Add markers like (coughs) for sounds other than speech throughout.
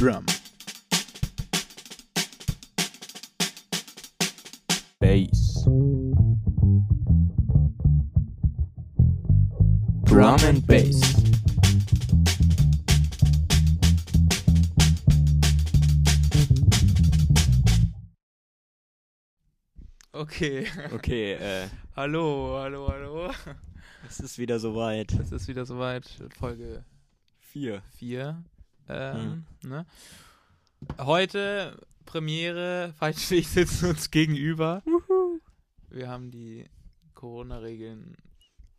Drum. Bass. Drum and Bass. Okay. Okay, (laughs) äh, hallo, hallo, hallo. es ist wieder soweit. Es ist wieder soweit. Folge Vier. 4. Ähm, ne? Heute Premiere. Falsch, (laughs) ich sitzen uns gegenüber. Wir haben die Corona-Regeln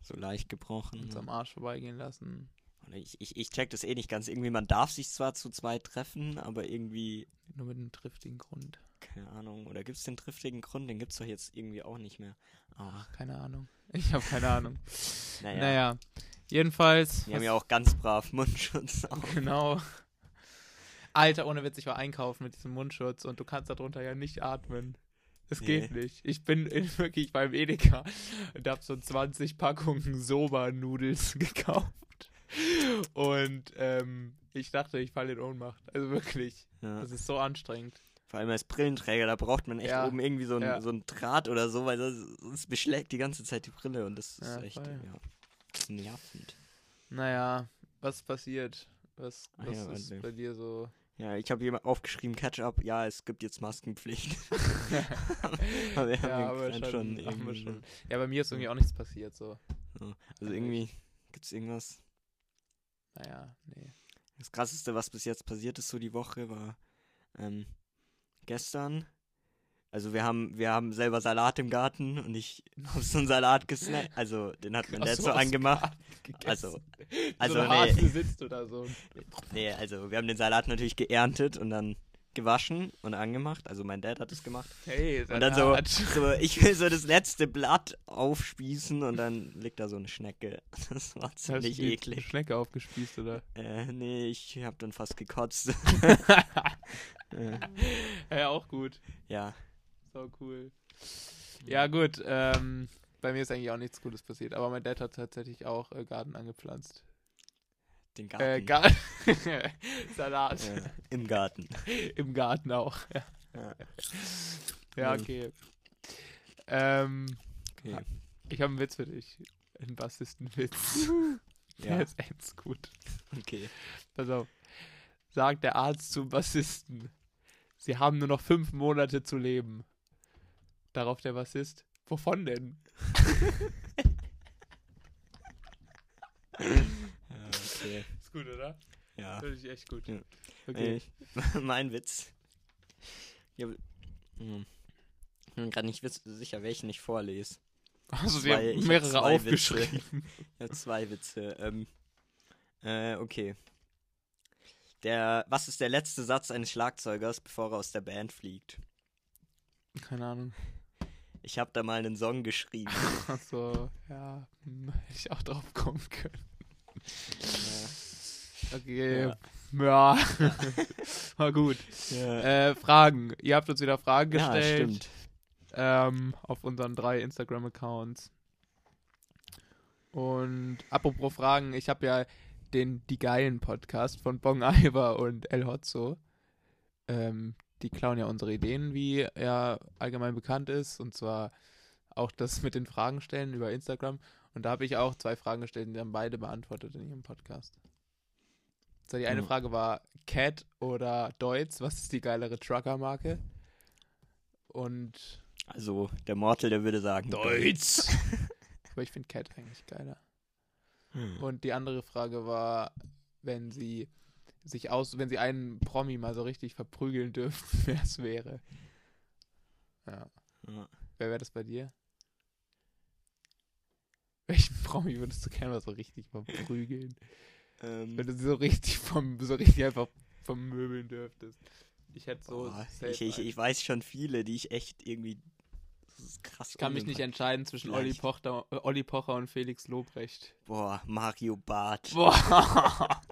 So leicht gebrochen. uns am Arsch vorbeigehen lassen. Ich, ich, ich check das eh nicht ganz. Irgendwie, man darf sich zwar zu zweit treffen, aber irgendwie, Nur mit einem triftigen Grund. keine Ahnung. Oder gibt es den triftigen Grund? Den gibt es doch jetzt irgendwie auch nicht mehr. Ach, Keine Ahnung. (laughs) Ich habe keine Ahnung. naja. Naja. Jedenfalls. Wir haben ja auch ganz brav Mundschutz auf. Genau. (laughs) Alter, ohne Witz, ich war einkaufen mit diesem Mundschutz und du kannst darunter ja nicht atmen. Es Nee. geht nicht. Ich bin (laughs) in, wirklich beim Edeka und hab so 20 Packungen Soba-Nudels (laughs) gekauft. Und ähm, ich dachte, ich falle in Ohnmacht. Also wirklich. Ja. Das ist so anstrengend. Vor allem als Brillenträger, da braucht man echt Ja. oben irgendwie so ein, Ja. so Draht oder so, weil das beschlägt die ganze Zeit die Brille und das ist echt nervend. Naja, was passiert? Was, Ah was ist bei dir so? Ja, ich habe jemand aufgeschrieben, Catch-up, ja, es gibt jetzt Maskenpflicht. (laughs) (laughs) aber wir haben ja, aber schon, schon irgendwie schon. Ja, bei mir ist irgendwie auch nichts passiert, so. Also irgendwie gibt es irgendwas. Naja, nee. Das krasseste, was bis jetzt passiert ist, so die Woche, war ähm, gestern. Also wir haben, wir haben selber Salat im Garten und ich (laughs) habe so einen Salat gesnackt. Also den hat mein Dad so, angemacht. gegessen. Also, so also nee. Sitzt oder so. Nee, also wir haben den Salat natürlich geerntet und dann gewaschen und angemacht. Also mein Dad hat es gemacht. Hey, Und dann so, so, ich will so das letzte Blatt aufspießen und dann liegt da so eine Schnecke. (laughs) Das war Hast du ziemlich eklig. Schnecke aufgespießt, oder? Äh, nee, ich hab dann fast gekotzt. (laughs) ja, auch gut. ja. So cool. Ja, gut. Ähm, bei mir ist eigentlich auch nichts Gutes passiert. Aber mein Dad hat tatsächlich auch äh, Garten angepflanzt. Den Garten. Äh, Garten. (laughs) Salat. äh, Im Garten. (laughs) Im Garten auch. (laughs) Ja, Ja. ja okay. Ähm, Okay. ich habe einen Witz für dich. Einen Bassistenwitz. Der Ja. ist echt gut. Okay. Pass auf. Sagt der Arzt zum Bassisten. Sie haben nur noch fünf Monate zu leben. Darauf der Bassist. Wovon denn? (laughs) Ja, okay. Ist gut, oder? Ja. Finde ich echt gut. Ja. Okay. Äh, (laughs) mein Witz. Ich hab, hm. Ich bin gerade nicht sicher, welchen ich vorlese. Also sie ich haben hab mehrere zwei aufgeschrieben. Ich habe zwei Witze. Ähm, äh, okay. Der, was ist der letzte Satz eines Schlagzeugers, bevor er aus der Band fliegt? Keine Ahnung. Ich habe da mal einen Song geschrieben. (laughs) Achso, ja. hm, Hätte ich auch drauf kommen können. Okay. Ja. Ja. (laughs) War gut. ja, Äh, Fragen. Ihr habt uns wieder Fragen ja gestellt. stimmt. ähm, auf unseren drei Instagram-Accounts. Und apropos Fragen, ich habe ja den Die Geilen Podcast von Bong Iver und El Hotzo. Ähm, die klauen ja unsere Ideen, wie er allgemein bekannt ist. Und zwar auch das mit den Fragen stellen über Instagram. Und da habe ich auch zwei Fragen gestellt die haben beide beantwortet in ihrem Podcast. So, die eine Mhm. Frage war Cat oder Deutz, was ist die geilere Trucker-Marke? Und Also, der Mortal, der würde sagen. Deutsch. (laughs) Aber ich finde Cat eigentlich geiler. Hm. Und die andere Frage war, wenn sie sich aus, wenn sie einen Promi mal so richtig verprügeln dürften, (laughs) wer es wäre. Ja. Ja. Wer wäre das bei dir? Welchen Promi würdest du gerne mal so richtig verprügeln? Ähm, Wenn du sie so richtig vom, so richtig einfach vermöbeln dürftest. Ich hätte so. safe ich, ich, ich weiß schon viele, die ich echt irgendwie. Das ist krass. ich kann mich nicht entscheiden zwischen Olli. Pocher, äh, Olli Pocher und Felix Lobrecht. Boah, Mario Barth. Boah. (laughs)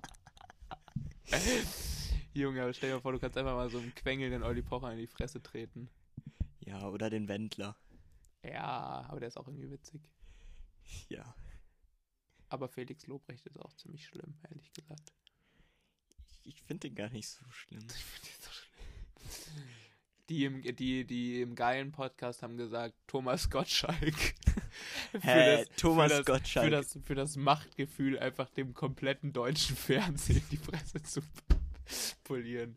(laughs) Junge, aber stell dir mal vor, du kannst einfach mal so einen quengelnden Olli Pocher in die Fresse treten. Ja, oder den Wendler. Ja, aber der ist auch irgendwie witzig. Ja. Aber Felix Lobrecht ist auch ziemlich schlimm, ehrlich gesagt. ich, ich finde den gar nicht so schlimm. Ich find den so schlimm. Die im, die, die im geilen Podcast haben gesagt, Thomas Gottschalk. (laughs) für Hä, Thomas für das, Gottschalk. Für das, für das Machtgefühl, einfach dem kompletten deutschen Fernsehen die Presse zu (laughs) polieren.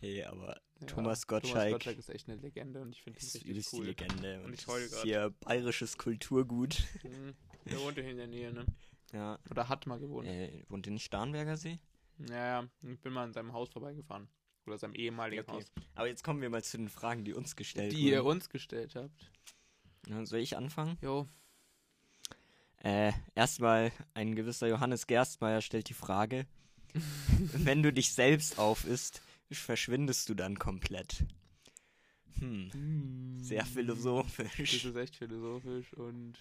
Hey, aber Ja, Thomas Thomas Gottschalk Gottschalk ist echt eine Legende und ich finde ihn ist richtig übelst die cool. Legende. Und ich heule ist grad. hier bayerisches Kulturgut. Mhm. Der wohnt ja hier in der Nähe, ne? Ja. Oder hat mal gewohnt. Äh, wohnt ihr nicht Starnberger See? Ja, ja. Ich bin mal an seinem Haus vorbeigefahren. Oder seinem ehemaligen Okay. Haus. Aber jetzt kommen wir mal zu den Fragen, die uns gestellt Die ihr uns gestellt habt. Soll ich anfangen? Jo. Äh, erstmal ein gewisser Johannes Gerstmeier stellt die Frage, (laughs) wenn du dich selbst aufisst, verschwindest du dann komplett? Hm, sehr Das philosophisch. ist echt philosophisch und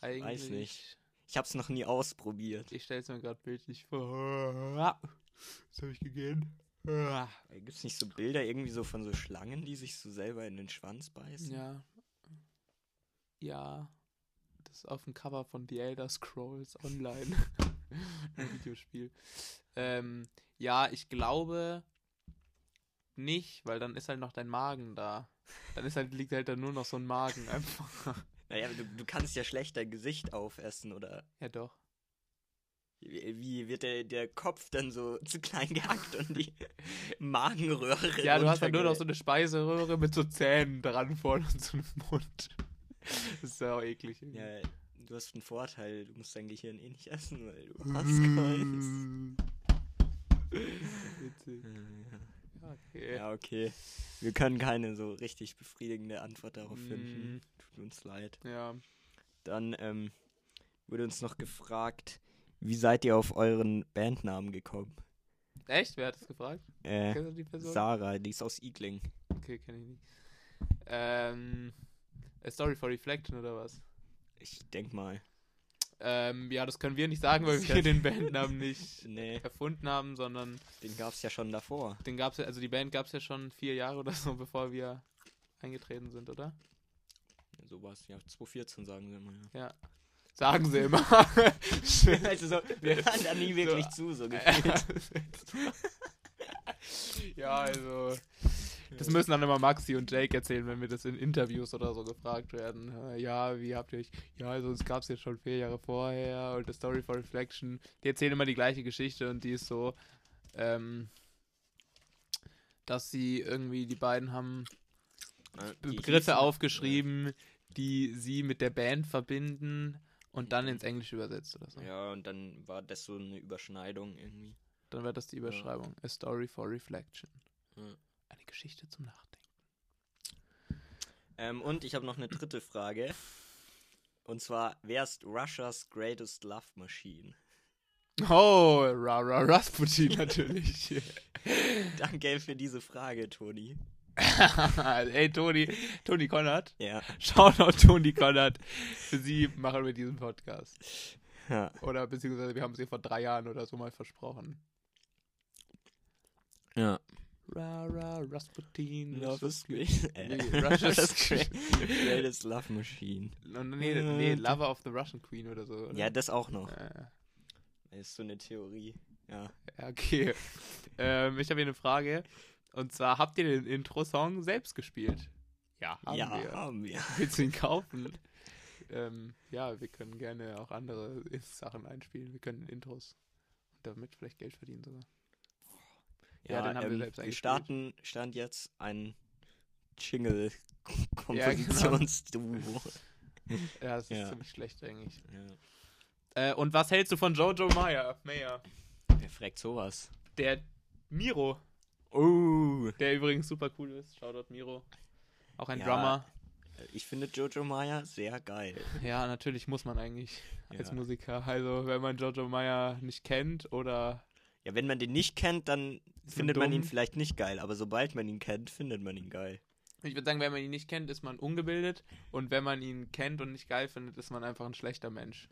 eigentlich. Weiß nicht. Ich hab's noch nie ausprobiert. Ich stell's mir gerade bildlich vor. Was hab ich gegeben? Äh, Gibt's nicht so Bilder irgendwie so von so Schlangen, die sich so selber in den Schwanz beißen? Ja. Ja. Das ist auf dem Cover von The Elder Scrolls Online. (laughs) Ein Videospiel. Ähm, ja, ich glaube nicht, weil dann ist halt noch dein Magen da. Dann ist halt, liegt halt dann nur noch so ein Magen (laughs) einfach. Naja, du, du kannst ja schlecht dein Gesicht aufessen, oder? Ja, doch. Wie, wie wird der, der Kopf dann so (laughs) zu klein gehackt und die Magenröhre Ja, du hast halt nur noch so eine Speiseröhre mit so Zähnen dran vorne und so einem Mund. Das (laughs) ist ja auch eklig. irgendwie. Ja, du hast einen Vorteil, du musst dein Gehirn eh nicht essen, weil du hast keins. (laughs) Witzig. Ja, okay. Ja, okay. Wir können keine so richtig befriedigende Antwort darauf finden. Mm, Tut uns leid. ja. Dann ähm, wurde uns noch gefragt, wie seid ihr auf euren Bandnamen gekommen? Echt? Wer hat das gefragt? Äh, die? Sarah, die ist aus Igling. Okay, kenne ich nicht. Ähm, A Story for Reflection oder was? Ich denk mal. Ähm, ja, das können wir nicht sagen, weil wir den (laughs) Bandnamen nicht Nee, erfunden haben, sondern den gab's ja schon davor. den gab's ja, also die Band gab's ja schon vier Jahre oder so, bevor wir eingetreten sind, oder? So war es ja 2014, sagen wir mal. Ja. Sagen sie immer. (laughs) (laughs) also so, wir hören da nie wirklich zu, so gefühlt. ja, also. Das müssen dann immer Maxi und Jake erzählen, wenn wir das in Interviews oder so gefragt werden. Äh, Ja, wie habt ihr euch. Ja, also es gab es jetzt schon vier Jahre vorher und The Story for Reflection. Die erzählen immer die gleiche Geschichte und die ist so, ähm, dass sie irgendwie, die beiden haben Äh, Begriffe hießen- aufgeschrieben, die sie mit der Band verbinden und dann ins Englische übersetzt oder so. Ja, und dann war das so eine Überschneidung irgendwie. Dann wird das die Überschreibung. A Story for Reflection. Ja. Geschichte zum Nachdenken. Ähm, und ich habe noch eine dritte Frage. Und zwar, wer ist Russia's Greatest Love Machine? Oh, Ra Ra Rasputin natürlich. (laughs) (laughs) Danke für diese Frage, Toni. (laughs) Ey, Toni, Toni Konrad. Ja. Shoutout Toni Konrad. Für sie machen wir diesen Podcast. ja. Oder beziehungsweise wir haben es ihr vor drei Jahren oder so mal versprochen. Ja. Ra Ra Rasputin. Love is great. great. Äh, (laughs) Nee, Russia's Russia's great- (laughs) Greatest Love Machine. Nee, nee, Lover of the Russian Queen oder so. Oder? Ja, das auch noch. Äh, Das ist so eine Theorie. Ja. ja, okay. ähm, ich habe hier eine Frage. Und zwar, habt ihr den Intro-Song selbst gespielt? Ja, haben ja, wir. haben wir. Willst du ihn kaufen? ähm, ja, wir können gerne auch andere Sachen einspielen. Wir können Intros und damit vielleicht Geld verdienen sogar. Ja, den haben wir ähm, selbst wir eingespielt. starten, stand jetzt ein Jingle-Kompositionsduo. (laughs) Ja, das ist Ja. ziemlich schlecht eigentlich. ja. Äh, und was hältst du von Jojo Meyer? Mayer? Wer fragt sowas? Der Miro, Oh, der übrigens super cool ist. Shoutout Miro. Auch ein Ja. Drummer. ich finde Jojo Maya sehr geil. Ja, natürlich muss man eigentlich als Ja. Musiker. Also, wenn man Jojo Meyer nicht kennt oder. Ja, wenn man den nicht kennt, dann Ist findet man ihn vielleicht nicht geil, aber sobald man ihn kennt, findet man ihn geil. Ich würde sagen, wenn man ihn nicht kennt, ist man ungebildet. Und wenn man ihn kennt und nicht geil findet, ist man einfach ein schlechter Mensch.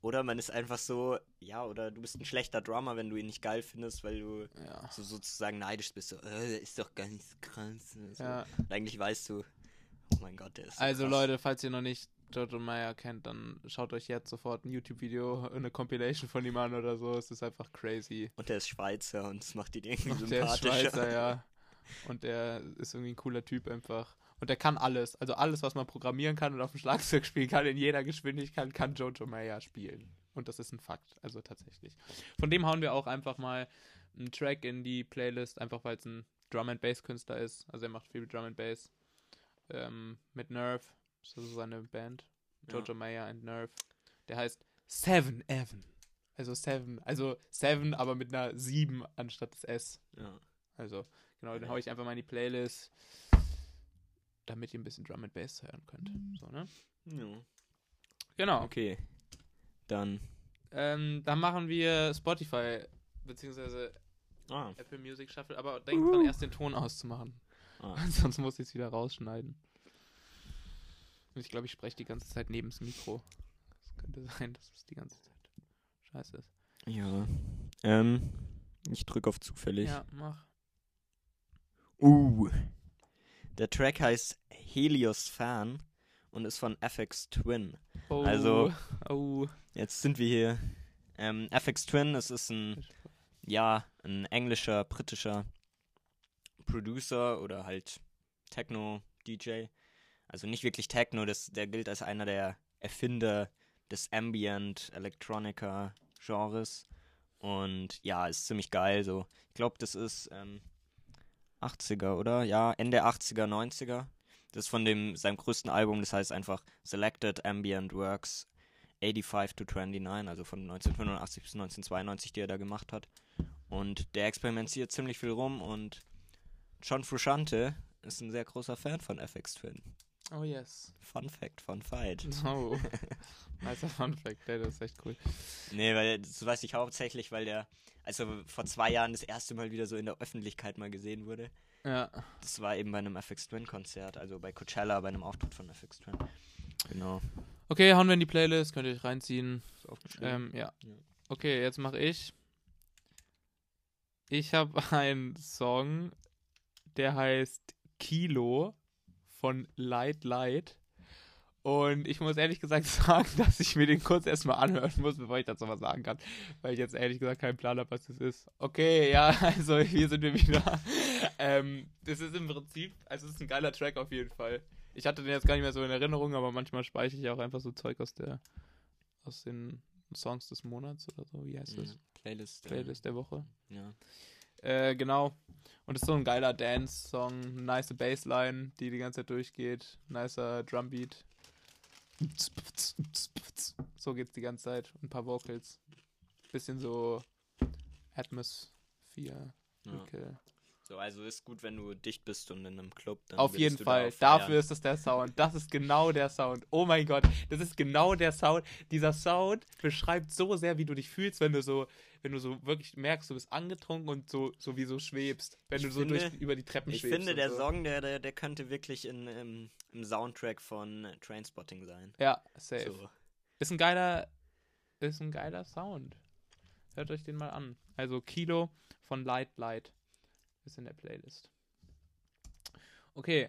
Oder man ist einfach so, ja, oder du bist ein schlechter Drummer, wenn du ihn nicht geil findest, weil du Ja. so sozusagen neidisch bist. So, äh, der ist doch gar nicht so krass. So. ja. Und eigentlich weißt du, oh mein Gott, der ist so Also, krass. Leute, falls ihr noch nicht Jojo Meyer kennt, dann schaut euch jetzt sofort ein YouTube-Video, eine Compilation von ihm an oder so. Es ist einfach crazy. Und der ist Schweizer und das macht ihn irgendwie Und der ist sympathischer. Schweizer, ja. Und der ist irgendwie ein cooler Typ einfach. Und der kann alles. Also alles, was man programmieren kann und auf dem Schlagzeug spielen kann, in jeder Geschwindigkeit, kann Jojo Meyer spielen. Und das ist ein Fakt. Also tatsächlich. Von dem hauen wir auch einfach mal einen Track in die Playlist, einfach weil es ein Drum and Bass Künstler ist. Also er macht viel Drum and Bass. Ähm, mit Nerve. Das ist so seine Band. Ja. Jojo Mayer and Nerve. Der heißt Seven Evan. Also Seven. Also Seven, aber mit einer 7 anstatt des S. Ja. Also, genau, den hau ich einfach mal in die Playlist, damit ihr ein bisschen Drum and Bass hören könnt. So, ne? ja. Genau. Okay. Dann. Ähm, dann machen wir Spotify beziehungsweise Ah. Apple Music Shuffle, aber denkt dran, erst den Ton auszumachen. ah. (laughs) Sonst muss ich es wieder rausschneiden. Ich glaube, ich spreche die ganze Zeit neben das Mikro. Es könnte sein, dass es die ganze Zeit scheiße ist. Ja. Ähm. Ich drücke auf zufällig. Ja, mach. Uh. Der Track heißt Helios Fan und ist von FX Twin. Oh, Also- Oh. Jetzt sind wir hier. Ähm, FX Twin, es ist ein, ja, ein englischer, britischer Producer oder halt Techno-DJ. Also nicht wirklich Techno, das, der gilt als einer der Erfinder des Ambient Electronica Genres. Und ja, ist ziemlich geil. So, ich glaube, das ist ähm, 80er, oder? Ja, Ende 80er, 90er. Das ist von dem seinem größten Album, das heißt einfach Selected Ambient Works 85 to 29, also von 1985 bis 1992, die er da gemacht hat. Und der experimentiert ziemlich viel rum und John Frusciante ist ein sehr großer Fan von FX Twin. Oh yes. Fun Fact, Fun Fight. Oh. (laughs) Nicer Fun Fact, ey, das ist echt cool. Nee, weil das weiß ich hauptsächlich, weil der, also vor zwei Jahren das erste Mal wieder so in der Öffentlichkeit mal gesehen wurde. Ja. Das war eben bei einem FX Twin Konzert, also bei Coachella, bei einem Auftritt von FX Twin. Genau. Okay, hauen wir in die Playlist, könnt ihr euch reinziehen. Ist aufgeschrieben. Ähm, ja. Ja. Okay, jetzt mache ich. Ich habe (laughs) einen Song, der heißt Kilo von Light Light. Und ich muss ehrlich gesagt (laughs) sagen, dass ich mir den kurz erstmal anhören muss, bevor ich dazu was sagen kann. Weil ich jetzt ehrlich gesagt keinen Plan habe, was das ist. Okay, ja, (laughs) also hier sind wir wieder. ähm, das ist im Prinzip, also es ist ein geiler Track auf jeden Fall. Ich hatte den jetzt gar nicht mehr so in Erinnerung, aber manchmal speichere ich auch einfach so Zeug aus der, aus den Songs des Monats oder so, wie heißt das? Ja, Playlist. äh, Playlist der Woche. Ja. Äh, genau. Und es ist so ein geiler Dance-Song, nice Bassline, die die ganze Zeit durchgeht, nicer Drumbeat. So geht's die ganze Zeit. Und ein paar Vocals. Bisschen so Atmosphere. ja. Okay. So, also ist gut, wenn du dicht bist und in einem Club. Dann Auf jeden Fall. feiern. Dafür ist das der Sound. Das ist genau der Sound. Oh mein Gott. Das ist genau der Sound. Dieser Sound beschreibt so sehr, wie du dich fühlst, wenn du so, wenn du so wirklich merkst, du bist angetrunken und so, so wie so schwebst. Wenn Ich du so finde- durch, über die Treppen Ich schwebst. finde, und der so. Song, der, der, der könnte wirklich in, im, im Soundtrack von Trainspotting sein. Ja, safe. So. Ist ein geiler, ist ein geiler Sound. Hört euch den mal an. Also Kilo von Light Light ist in der Playlist. Okay.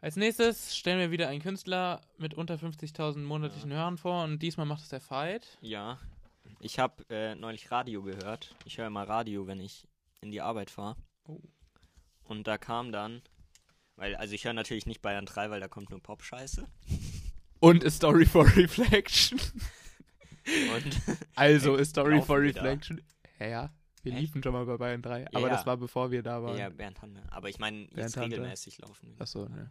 Als nächstes stellen wir wieder einen Künstler mit unter 50.000 monatlichen Hörern vor und diesmal macht es der Fight. Ja. Ich habe äh, neulich Radio gehört. Ich höre immer Radio, wenn ich in die Arbeit fahre. Oh. Und da kam dann, weil, also ich höre natürlich nicht Bayern 3, weil da kommt nur Pop-Scheiße. Und A Story for Reflection. (laughs) Und Also A Story for? Reflection. Ja, ja. Wir Echt? liefen schon mal bei Bayern 3, aber ja. das war bevor wir da waren. ja, Bernd Hanne. Aber ich meine, Bernd jetzt Hanne. regelmäßig laufen. wir. Achso, ne.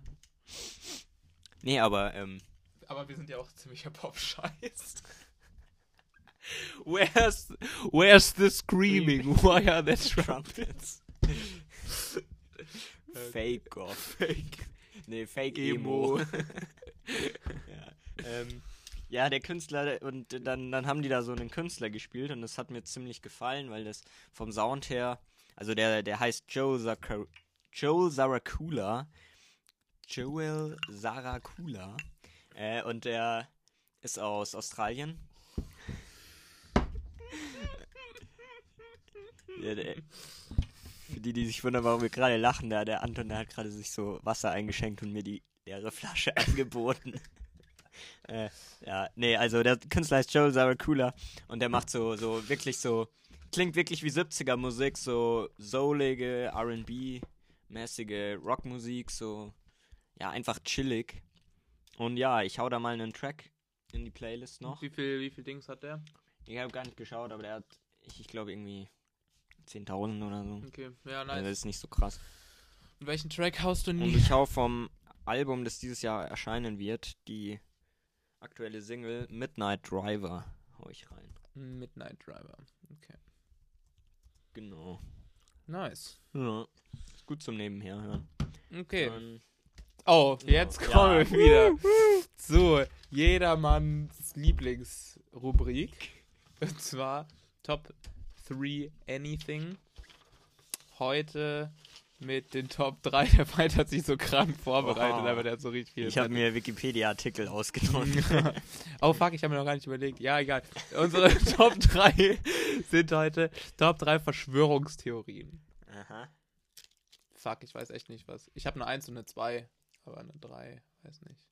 Nee, aber, ähm, Aber wir sind ja auch ziemlicher Pop-Scheiß. (laughs) Where's, where's the screaming? Why are there (laughs) trumpets? Trumpets. Fake off. Fake. Nee, Fake Emo. Emo. (laughs) ja, ähm, ja, der Künstler, und dann, dann haben die da so einen Künstler gespielt und das hat mir ziemlich gefallen, weil das vom Sound her, also der, der heißt Joe Zaka, Joel Zaracula. Joel Zaracula. Äh, und der ist aus Australien. (laughs) Ja, der, für die, die sich wundern, warum wir gerade lachen, der, der Anton, der hat gerade sich so Wasser eingeschenkt und mir die leere Flasche (laughs) angeboten. Äh, ja, nee, also der Künstler heißt Joel Zaracula und der macht so, so wirklich so, klingt wirklich wie 70er Musik, so soulige, R&B-mäßige Rockmusik, so, ja, einfach chillig. Und ja, ich hau da mal einen Track in die Playlist noch. Wie viel, wie viel Dings hat der? Ich habe gar nicht geschaut, aber der hat, ich, ich glaube irgendwie 10.000 oder so. Okay, ja, Also nice. das ist nicht so krass. Und welchen Track haust du in Und ich hau vom Album, das dieses Jahr erscheinen wird, die aktuelle Single Midnight Driver hau ich rein. Midnight Driver. Okay. Genau. Nice. Ja. Ist gut zum Nebenher hören. Okay. Dann, Oh, jetzt Ja. kommen wir wieder zu jedermanns Lieblingsrubrik. Und zwar Top 3 Anything. Heute mit den Top 3. Der Fight hat sich so krank vorbereitet, Oha. aber der hat so richtig viel. ich habe mir Wikipedia-Artikel ausgenommen. (laughs) oh fuck, ich habe mir noch gar nicht überlegt. Ja, egal. Unsere (laughs) Top 3 sind heute Top 3 Verschwörungstheorien. Aha. Fuck, ich weiß echt nicht was. Ich habe eine 1 und eine 2, aber eine 3, weiß nicht.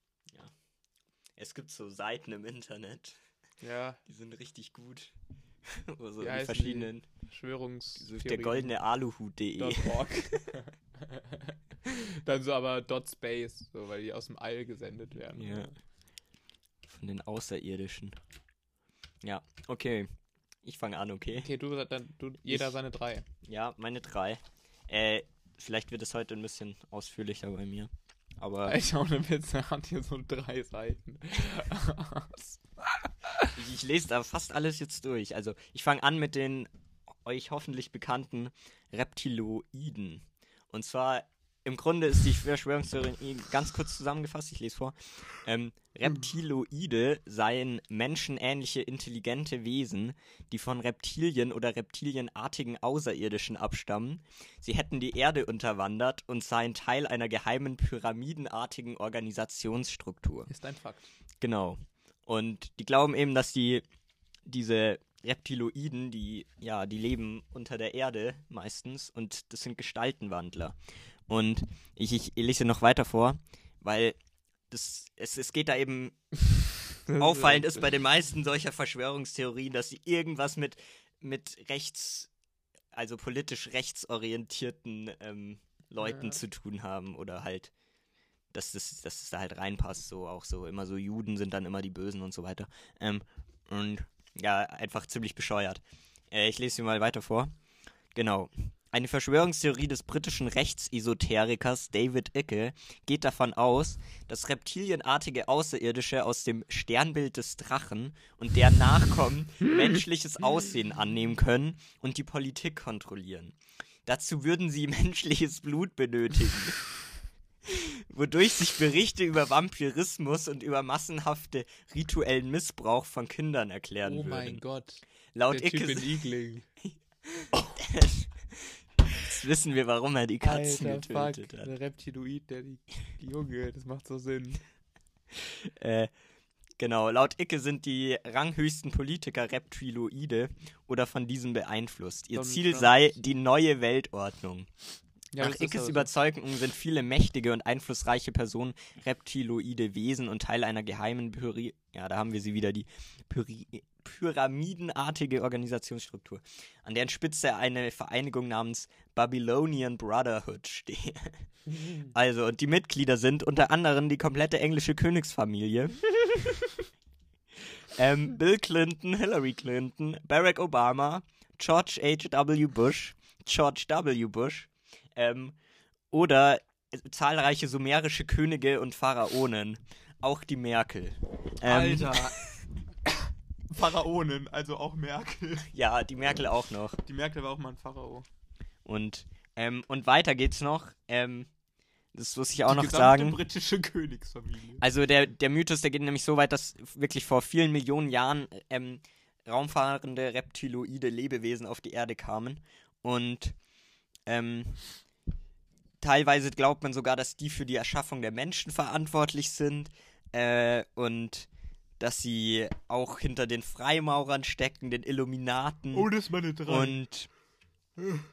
Es gibt so Seiten im Internet, Ja, die sind richtig gut. (laughs) Wo so die verschiedenen. So Verschwörungstheorien. der goldene Aluhut.de. (laughs) Dann so aber Dot Space, so, weil die aus dem All gesendet werden. Ja. Von den Außerirdischen. Ja, okay. Ich fange an, okay? Okay, du, dann, du jeder Ich- seine drei. Ja, meine drei. Äh, vielleicht wird es heute ein bisschen ausführlicher bei mir. Aber Ich auch eine Witze, hat hier so drei Seiten. (laughs) ich, ich lese da fast alles jetzt durch. Also, ich fange an mit den euch hoffentlich bekannten Reptiloiden. Und zwar, im Grunde ist die Verschwörungstheorie ganz kurz zusammengefasst, ich lese vor. Ähm, Reptiloide seien menschenähnliche intelligente Wesen, die von Reptilien oder reptilienartigen Außerirdischen abstammen. Sie hätten die Erde unterwandert und seien Teil einer geheimen pyramidenartigen Organisationsstruktur. Ist ein Fakt. Genau. Und die glauben eben, dass die diese Reptiloiden, die ja, die leben unter der Erde meistens und das sind Gestaltenwandler. Und ich, ich lese noch weiter vor, weil das, es, es geht da eben (laughs) auffallend ist bei den meisten solcher Verschwörungstheorien, dass sie irgendwas mit, mit rechts, also politisch rechtsorientierten ähm, Leuten Ja. zu tun haben oder halt, dass das, dass das da halt reinpasst, so auch so immer so Juden sind dann immer die Bösen und so weiter. Ähm, und ja, einfach ziemlich bescheuert. Äh, ich lese sie mal weiter vor. Genau. Eine Verschwörungstheorie des britischen Rechtsesoterikers David Icke geht davon aus, dass reptilienartige Außerirdische aus dem Sternbild des Drachen und deren Nachkommen (laughs) menschliches Aussehen annehmen können und die Politik kontrollieren. Dazu würden sie (laughs) menschliches Blut benötigen. (laughs) Wodurch sich Berichte über Vampirismus und über massenhafte rituellen Missbrauch von Kindern erklären Oh würden. mein Gott. Laut Der Icke in Igling. Jetzt wissen wir, warum er die Katzen Alter, fuck. getötet hat. Der Reptiloid, der die, die Junge, das macht so Sinn. (laughs) Äh, genau, laut Icke sind die ranghöchsten Politiker Reptiloide oder von diesem beeinflusst. Ihr Donald Ziel Trump. sei die neue Weltordnung. Ja, Nach Ickes so. Überzeugung sind viele mächtige und einflussreiche Personen reptiloide Wesen und Teil einer geheimen Pyri ja, da haben wir sie wieder, die Pyri pyramidenartige Organisationsstruktur, an deren Spitze eine Vereinigung namens Babylonian Brotherhood steht. (laughs) Also, und die Mitglieder sind unter anderem die komplette englische Königsfamilie. (laughs) ähm, Bill Clinton, Hillary Clinton, Barack Obama, George H.W. Bush, George W. Bush, ähm, oder zahlreiche sumerische Könige und Pharaonen. Auch die Merkel. Ähm, Alter. (laughs) Pharaonen, also auch Merkel. Ja, die Merkel auch noch. Die Merkel war auch mal ein Pharao. Und, ähm, und weiter geht's noch. Ähm, das muss ich auch die noch sagen. britische (laughs) Königsfamilie. Also der, der Mythos, der geht nämlich so weit, dass wirklich vor vielen Millionen Jahren ähm, raumfahrende reptiloide Lebewesen auf die Erde kamen. Und ähm, teilweise glaubt man sogar, dass die für die Erschaffung der Menschen verantwortlich sind. Äh, und dass sie auch hinter den Freimaurern stecken, den Illuminaten. Oh, das ist meine drei. Und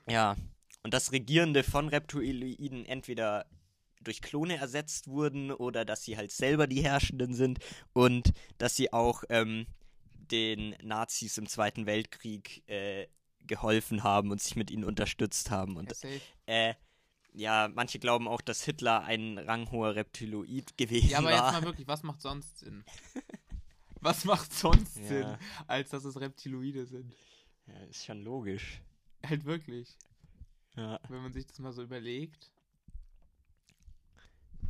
ja, und das Regierende von Reptiloiden entweder durch Klone ersetzt wurden oder dass sie halt selber die Herrschenden sind und dass sie auch ähm, den Nazis im Zweiten Weltkrieg äh, geholfen haben und sich mit ihnen unterstützt haben. Und Ja, äh, ja, manche glauben auch, dass Hitler ein ranghoher Reptiloid gewesen Ja, aber war. jetzt mal wirklich, was macht sonst Sinn? (laughs) Was macht sonst Ja. Sinn, als dass es Reptiloide sind? ja, ist schon logisch. Halt wirklich. Ja, Wenn man sich das mal so überlegt.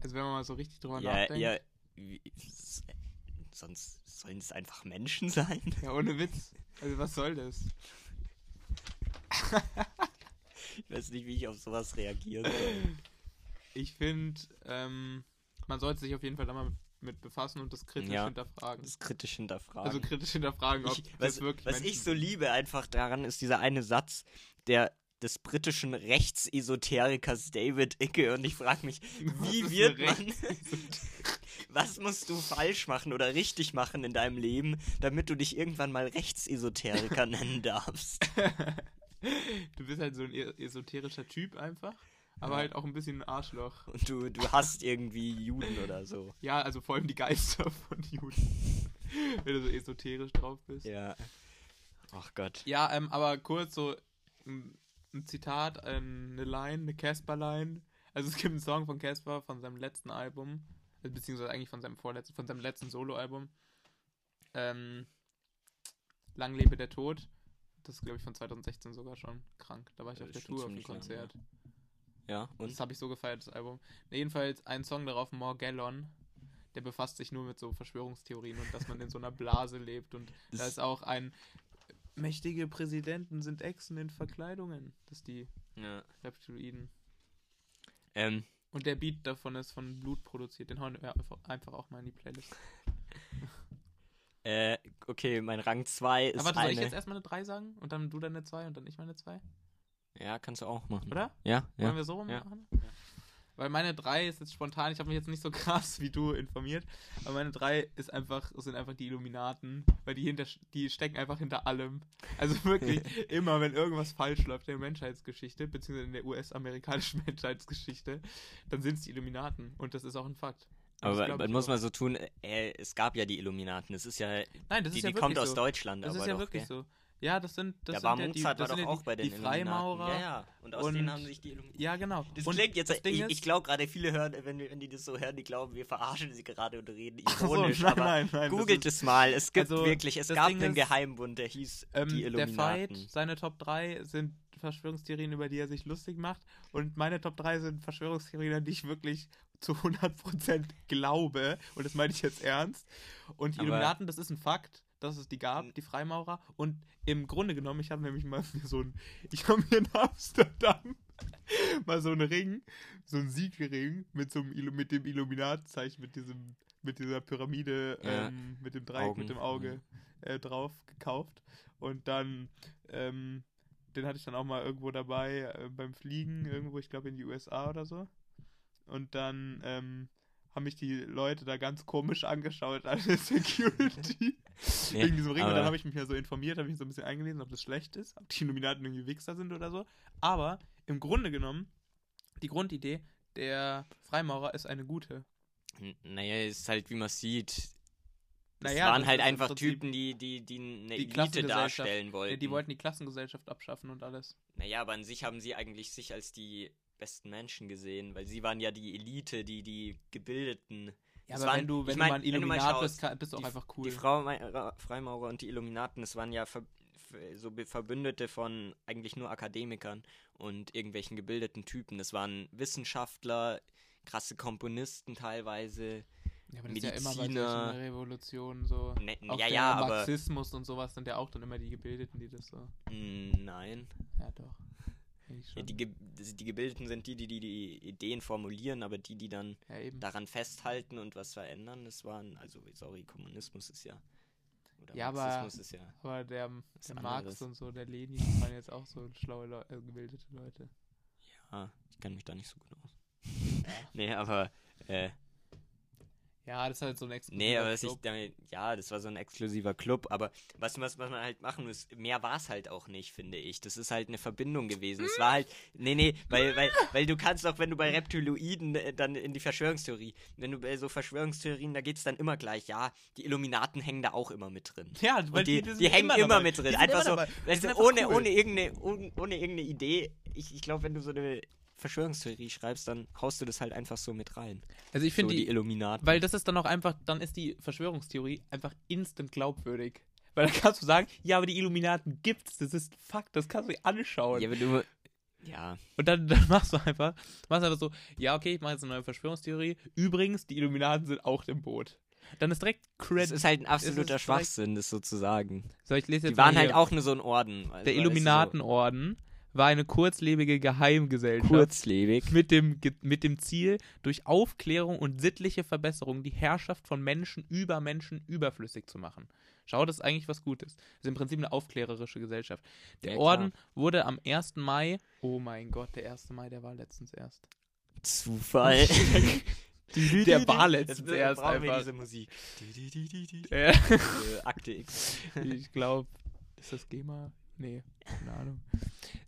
Also wenn man mal so richtig drüber ja, nachdenkt. ja wie, sonst sollen es einfach Menschen (laughs) sein. Ja, ohne Witz. Also was soll das? (laughs) Ich weiß nicht, wie ich auf sowas reagieren soll. Ich finde, ähm, man sollte sich auf jeden Fall da mal mit, befassen und das kritisch Ja. hinterfragen. Das kritisch hinterfragen. Also kritisch hinterfragen, ob ich, das was, wirklich was ich Menschen so liebe einfach daran, ist dieser eine Satz, der des britischen Rechtsesoterikers David Icke und ich frage mich, wie wird man, (laughs) was musst du falsch machen oder richtig machen in deinem Leben, damit du dich irgendwann mal Rechtsesoteriker (laughs) nennen darfst? (laughs) du bist halt so ein e- esoterischer Typ einfach, aber Ja. halt auch ein bisschen ein Arschloch. Und du, du hast irgendwie Juden oder so. Ja, also vor allem die Geister (laughs) von Juden. Wenn du so esoterisch drauf bist. Ja. Ach Gott. Ja, ähm, aber kurz so ein, ein Zitat, ähm, eine Line, eine Casper-Line. Also es gibt einen Song von Casper von seinem letzten Album, äh, beziehungsweise eigentlich von seinem vorletzten, von seinem letzten Soloalbum. Ähm, Lang lebe der Tod. Das ist, glaube ich, von 2016 sogar schon krank. Da war ich Das auf der Tour auf dem ziemlich lang, Konzert. Ja, und? Das habe ich so gefeiert, das Album. Nee, jedenfalls ein Song darauf, Morgellon, der befasst sich nur mit so Verschwörungstheorien und dass man in so einer Blase lebt und (laughs) da Das- ist auch ein mächtige Präsidenten sind Echsen in Verkleidungen. Das ist die Ja. Reptiloiden. Ähm, Und der Beat davon ist von Blut produziert. Den hauen wir einfach auch mal in die Playlist. (laughs) äh, okay, mein Rang 2 ist Aber soll ich eine... jetzt erstmal eine 3 sagen? Und dann du deine 2 und dann ich meine 2? Ja, kannst du auch machen. Oder? Ja, Wollen ja. wir so rum Ja. machen? Weil meine 3 ist jetzt spontan, ich habe mich jetzt nicht so (laughs) krass wie du informiert, aber meine 3 ist einfach, sind einfach die Illuminaten, weil die hinter die stecken einfach hinter allem. Also (laughs) wirklich, immer wenn irgendwas falsch läuft in der Menschheitsgeschichte, beziehungsweise in der US-amerikanischen (laughs) Menschheitsgeschichte, dann sind es die Illuminaten. Und das ist auch ein Fakt. Aber man muss mal so tun, äh, es gab ja die Illuminaten. Es ist ja, Nein, das die, ist ja die kommt so. aus Deutschland. Das ist ja doch, wirklich gell? so. Ja, das sind, das Da sind war ja die, war sind doch ja auch bei den die, die Freimaurer. Illuminaten. Ja, ja. Und aus denen und- haben sich die Illuminaten. Ja, genau. Das und klingt jetzt, das ich, ich glaube gerade viele hören, wenn, wenn die das so hören, die glauben, wir verarschen sie gerade und reden Ach so, ironisch. nein, aber nein, nein, googelt es mal, es gibt Also, wirklich, es gab Ding einen ist, Geheimbund, der hieß Ähm, die der Illuminaten. Fight, seine Top 3 sind Verschwörungstheorien, über die er sich lustig macht. Und meine Top 3 sind Verschwörungstheorien, an die ich wirklich zu 100% glaube. Und das meine ich jetzt ernst. Und die Aber- Illuminaten, das ist ein Fakt, dass es die gab, die Freimaurer. Und im Grunde genommen, ich habe nämlich mal (laughs) so ein, ich habe mir in Amsterdam (laughs) mal so einen Ring, so einen Siegelring mit so einem, mit dem Illuminatzeichen, mit diesem, mit dieser Pyramide, Ja. ähm, mit dem Dreieck, Augen, mit dem Auge äh, drauf gekauft. Und dann, ähm, den hatte ich dann auch mal irgendwo dabei äh, beim Fliegen, irgendwo, ich glaube in die USA oder so. Und dann ähm, haben mich die Leute da ganz komisch angeschaut, (laughs) alle Security. Nee, wegen diesem Ring. Und dann habe ich mich ja so informiert, habe mich so ein bisschen eingelesen, ob das schlecht ist, ob die Illuminaten irgendwie Wichser sind oder so. Aber im Grunde genommen, die Grundidee der Freimaurer ist eine gute. N- Naja, es ist halt, wie man sieht. Das Naja, waren das halt einfach Typen, die, die, die eine die Elite darstellen wollten. Ja, die wollten die Klassengesellschaft abschaffen und alles. Naja, aber an sich haben sie eigentlich sich als die besten Menschen gesehen, weil sie waren ja die Elite, die, die Gebildeten. Ja, Das aber waren- wenn du, ich wenn mein, du mal ein Illuminat bist, kann- bist du auch die, einfach cool. Die Frau, Freimaurer und die Illuminaten, das waren ja ver, so Verbündete von eigentlich nur Akademikern und irgendwelchen gebildeten Typen. Das waren Wissenschaftler, krasse Komponisten teilweise. ja, aber das ist ja immer bei Mediziner. solchen Revolutionen so. Ne, Auch ja, der ja, aber. Marxismus und sowas sind ja auch dann immer die Gebildeten, die das so. Nein. Ja, doch. Ja, die, die Gebildeten sind die, die, die die Ideen formulieren, aber die, die dann ja, daran festhalten und was verändern, das waren, also sorry, Kommunismus ist ja. Oder Ja, aber- Marxismus ist ja. Aber der, der. Marx und so, der Lenin, waren jetzt auch so schlaue, Leu äh, gebildete Leute. Ja, ich kenne mich da nicht so gut aus. (laughs) nee, aber äh, Ja, das ist halt so ein exklusiver Nee, aber ich Club. damit, ja, das war so ein exklusiver Club, aber was, was, was man halt machen muss, mehr war es halt auch nicht, finde ich. Das ist halt eine Verbindung gewesen. Es war halt, nee, nee, weil, weil, weil du kannst auch, wenn du bei Reptiloiden äh, dann in die Verschwörungstheorie, wenn du bei so Verschwörungstheorien, da geht's dann immer gleich, ja, die Illuminaten hängen da auch immer mit drin. Ja, weil Und die, die, die, hängen immer, dabei. mit drin. Einfach immer so, weißt du, ohne, cool. ohne, irgendeine, ohne, ohne irgendeine Idee. Ich, ich glaube, wenn du so eine Verschwörungstheorie schreibst, dann haust du das halt einfach so mit rein. Also ich So finde die die, Illuminaten. weil das ist dann auch einfach, dann ist die Verschwörungstheorie einfach instant glaubwürdig. Weil dann kannst du sagen, ja, aber die Illuminaten gibt's, das ist Fakt, das kannst du dir anschauen. ja, wenn du, ja, Und dann, dann machst du einfach, machst einfach so, ja, okay, ich mache jetzt eine neue Verschwörungstheorie. Übrigens, die Illuminaten sind auch im Boot. Dann ist direkt Das Credit. ist halt ein absoluter Schwachsinn, das sozusagen. So, ich lese jetzt Die waren halt hier. auch nur so ein Orden. Also, Der Illuminatenorden war eine kurzlebige Geheimgesellschaft. kurzlebig. mit dem, mit dem Ziel, durch Aufklärung und sittliche Verbesserung die Herrschaft von Menschen über Menschen überflüssig zu machen. Schau, das ist eigentlich was Gutes. Das ist im Prinzip eine aufklärerische Gesellschaft. Der Ja. Orden wurde am 1. Mai, oh mein Gott, der 1. Mai, der war letztens erst. Zufall. (laughs) Der war letztens Jetzt erst brauchen wir einfach. diese Musik. Äh, Äh, Akte X. ich glaube, ist das GEMA? Nee, keine Ahnung.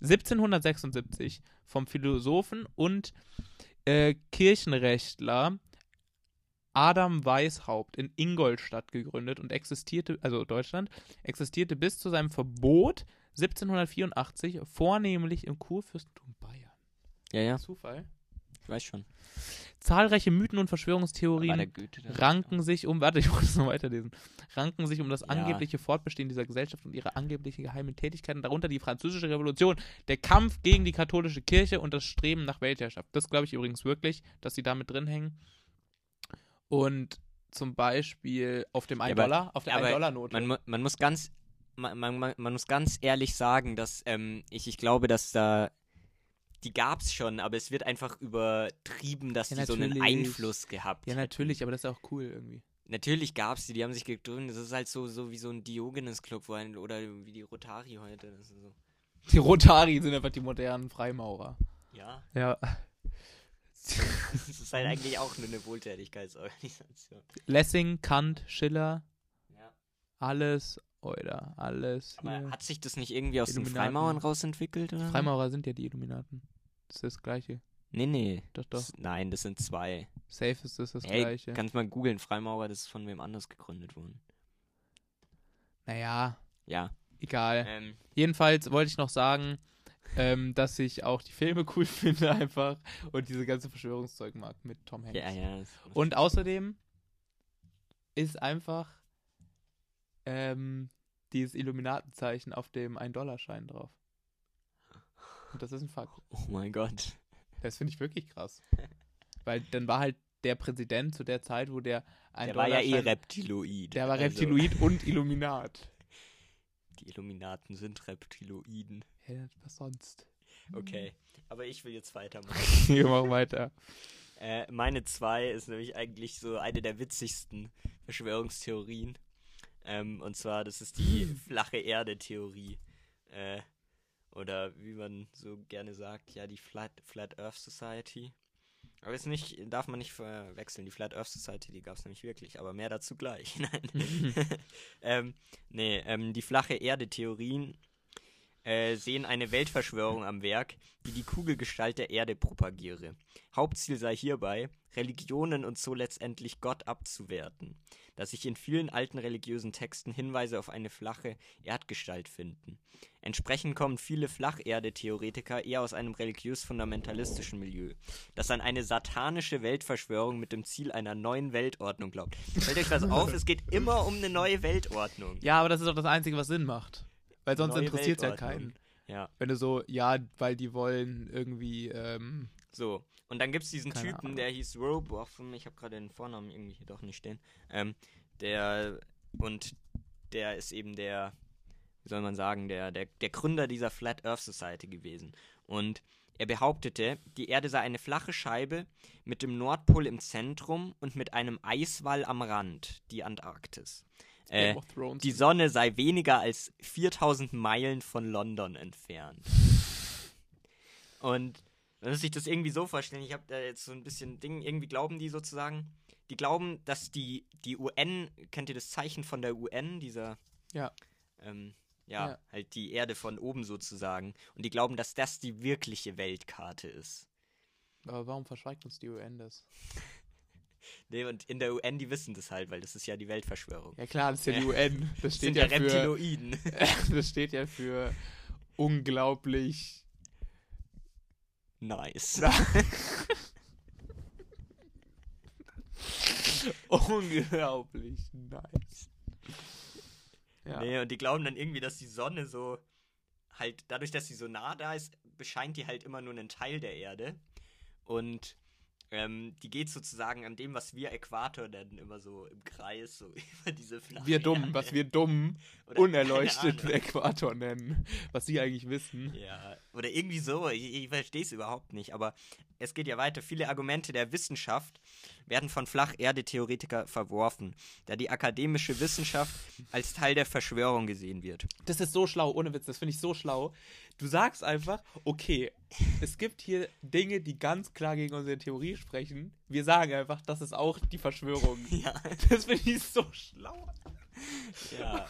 1776 vom Philosophen und äh, Kirchenrechtler Adam Weishaupt in Ingolstadt gegründet und existierte, also Deutschland, existierte bis zu seinem Verbot 1784 vornehmlich im Kurfürstentum Bayern. Ja, ja, Zufall. ich weiß schon. Zahlreiche Mythen und Verschwörungstheorien da? ranken sich um, warte, ich (laughs) es noch weiterlesen, ranken sich um das Ja. angebliche Fortbestehen dieser Gesellschaft und ihre angeblichen geheimen Tätigkeiten, darunter die französische Revolution, der Kampf gegen die katholische Kirche und das Streben nach Weltherrschaft. Das glaube ich übrigens wirklich, dass sie da mit drin hängen. Und zum Beispiel auf dem Ja, 1 aber- Dollar, auf der aber 1 Dollar Note. Man, man muss ganz, man, man, man man muss ganz ehrlich sagen, dass ähm, ich, ich glaube, dass da die gab's schon, aber es wird einfach übertrieben, dass Ja, die so einen. Einfluss gehabt ja, natürlich, aber das ist auch cool irgendwie. Natürlich gab's die, die haben sich gegründet. Das ist halt so, so wie so ein Diogenes-Club oder wie die Rotari heute. So. Die Rotari sind einfach die modernen Freimaurer. Ja, Ja. das ist halt eigentlich auch nur eine Wohltätigkeitsorganisation. Lessing, Kant, Schiller, Ja. alles, oder alles. Aber hat sich das nicht irgendwie aus den Illuminaten. Freimauern rausentwickelt? Oder? so? Freimaurer sind ja die Illuminaten. Das ist das Gleiche. Nee, nee. Doch, doch. Das, nein, das sind zwei. Safe ist das das Hey, Gleiche. kannst mal googeln, Freimaurer, das ist von wem anders gegründet worden. Naja, Ja. egal. Ähm, Jedenfalls wollte ich noch sagen, ähm, dass ich auch die Filme cool (laughs) finde einfach und diese ganze Verschwörungszeug mag mit Tom Hanks. ja, ja. Und außerdem ist einfach ähm, dieses Illuminatenzeichen auf dem 1-Dollar-Schein drauf. Und das ist ein Fakt. Oh mein Gott. Das finde ich wirklich krass. Weil dann war halt der Präsident zu der Zeit, wo der ein Der war ja eh Reptiloid. Der war also, Reptiloid und Illuminat. Die Illuminaten sind Reptiloiden. Ja, was sonst? Okay. Aber ich will jetzt weitermachen. (laughs) Wir machen weiter. Äh, meine zwei ist nämlich eigentlich so eine der witzigsten Verschwörungstheorien. Ähm, und zwar, das ist die (laughs) flache Erde-Theorie. Äh, oder wie man so gerne sagt, ja, die Flat, Flat Earth Society. Aber ist nicht, darf man nicht verwechseln. Die Flat Earth Society, die gab es nämlich wirklich, aber mehr dazu gleich. (laughs) Nein. (laughs) ähm, nee, ähm, die flache Erde-Theorien äh, sehen eine Weltverschwörung am Werk, die die Kugelgestalt der Erde propagiere. Hauptziel sei hierbei, Religionen und so letztendlich Gott abzuwerten, da sich in vielen alten religiösen Texten Hinweise auf eine flache Erdgestalt finden. Entsprechend kommen viele Flacherde-Theoretiker eher aus einem religiös-fundamentalistischen Milieu, das an eine satanische Weltverschwörung mit dem Ziel einer neuen Weltordnung glaubt. Fällt euch was auf? Es geht immer um eine neue Weltordnung. Ja, aber das ist doch das Einzige, was Sinn macht. Weil sonst interessiert es ja keinen. Ja, Wenn du so, ja, weil die wollen irgendwie, ähm, so. Und dann gibt es diesen Typen, Ahnung. der hieß Robotham, ich habe gerade den Vornamen irgendwie hier doch nicht stehen. Ähm, der, und der ist eben der, wie soll man sagen, der, der, der Gründer dieser Flat Earth Society gewesen. Und er behauptete, die Erde sei eine flache Scheibe mit dem Nordpol im Zentrum und mit einem Eiswall am Rand, die Antarktis. Äh, die Sonne sei weniger als 4000 Meilen von London entfernt. Und Man muss sich das irgendwie so vorstellen. Ich habe da jetzt so ein bisschen Ding. Irgendwie glauben die sozusagen. Die glauben, dass die, die UN, kennt ihr das Zeichen von der UN, dieser. Ja. Ähm, ja, Ja. halt die Erde von oben sozusagen. Und die glauben, dass das die wirkliche Weltkarte ist. Aber warum verschweigt uns die UN das? Nee, und in der UN, die wissen das halt, weil das ist ja die Weltverschwörung. Ja klar, das ist ja die UN. Das steht sind ja ja für, Reptiloiden. (laughs) das steht ja für unglaublich. nice. (laughs) unglaublich nice. Ja. Nee, und die glauben dann irgendwie, dass die Sonne so halt, dadurch, dass sie so nah da ist, bescheint die halt immer nur einen Teil der Erde. Und ähm, die geht sozusagen an dem, was wir Äquator nennen, immer so im Kreis, so (laughs) über diese flache Wir dumm, was wir dumm, (laughs) Oder- unerleuchteten. Äquator nennen. Was sie eigentlich wissen. Ja, oder irgendwie so. Ich, ich verstehe es überhaupt nicht. Aber es geht ja weiter. Viele Argumente der Wissenschaft werden von Flacherde-Theoretiker verworfen, da die akademische Wissenschaft als Teil der Verschwörung gesehen wird. Das ist so schlau, ohne Witz, das finde ich so schlau. Du sagst einfach, okay, es gibt hier Dinge, die ganz klar gegen unsere Theorie sprechen. Wir sagen einfach, das ist auch die Verschwörung. (laughs) Ja. Das finde ich so schlau. Ja.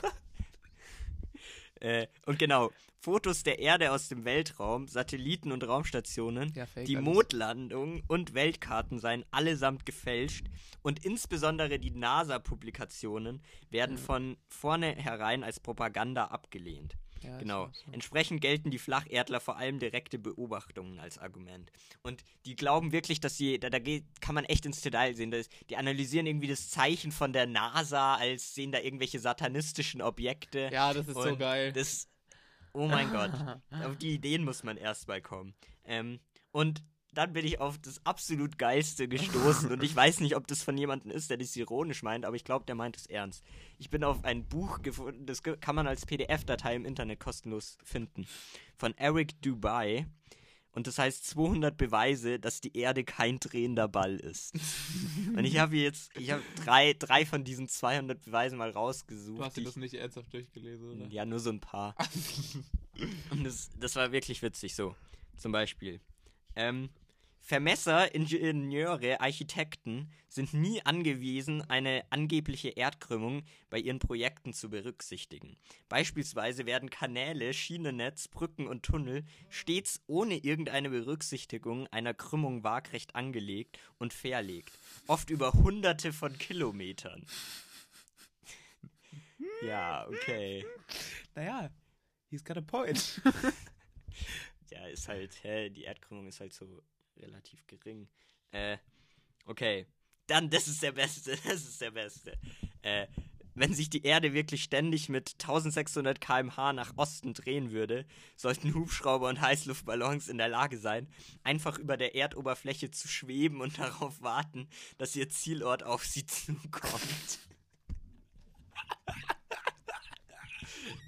äh, und genau, Fotos der Erde aus dem Weltraum, Satelliten und Raumstationen, Ja, die alles. Mondlandung und Weltkarten seien allesamt gefälscht und insbesondere die NASA-Publikationen werden von vornherein als Propaganda abgelehnt. Ja, Genau. Entsprechend gelten die Flacherdler vor allem direkte Beobachtungen als Argument. Und die glauben wirklich, dass sie, da, da geht, kann man echt ins Detail sehen. Das, die analysieren irgendwie das Zeichen von der NASA, als sehen da irgendwelche satanistischen Objekte. Ja, das ist so geil. Das, oh mein Gott. (laughs) Auf die Ideen muss man erstmal kommen. Ähm, und dann bin ich auf das absolut Geilste gestoßen. und ich (laughs) weiß nicht, ob das von jemandem ist, der das ironisch meint, aber ich glaube, der meint es ernst. Ich bin auf ein Buch gefunden, das kann man als PDF-Datei im Internet kostenlos finden. Von Eric Dubai. Und das heißt 200 Beweise, dass die Erde kein drehender Ball ist. und ich habe jetzt, ich habe drei, drei von diesen 200 Beweisen mal rausgesucht. Du hast dir das nicht ernsthaft durchgelesen, oder? ja, nur so ein paar. (laughs) Und das, das war wirklich witzig so. Zum Beispiel. Ähm, Vermesser, Ingenieure, Architekten sind nie angewiesen, eine angebliche Erdkrümmung bei ihren Projekten zu berücksichtigen. Beispielsweise werden Kanäle, Schienennetz, Brücken und Tunnel stets ohne irgendeine Berücksichtigung einer Krümmung waagrecht angelegt und verlegt. Oft über hunderte von Kilometern. Ja, okay. Naja, he's got a point. Ja, ist halt, hä, die Erdkrümmung ist halt so relativ gering. Äh, okay. Dann, das ist der Beste, (laughs) das ist der Beste. Äh, wenn sich die Erde wirklich ständig mit 1600 km/h nach Osten drehen würde, sollten Hubschrauber und Heißluftballons in der Lage sein, einfach über der Erdoberfläche zu schweben und (laughs) darauf warten, dass ihr Zielort auf sie (laughs) zukommt.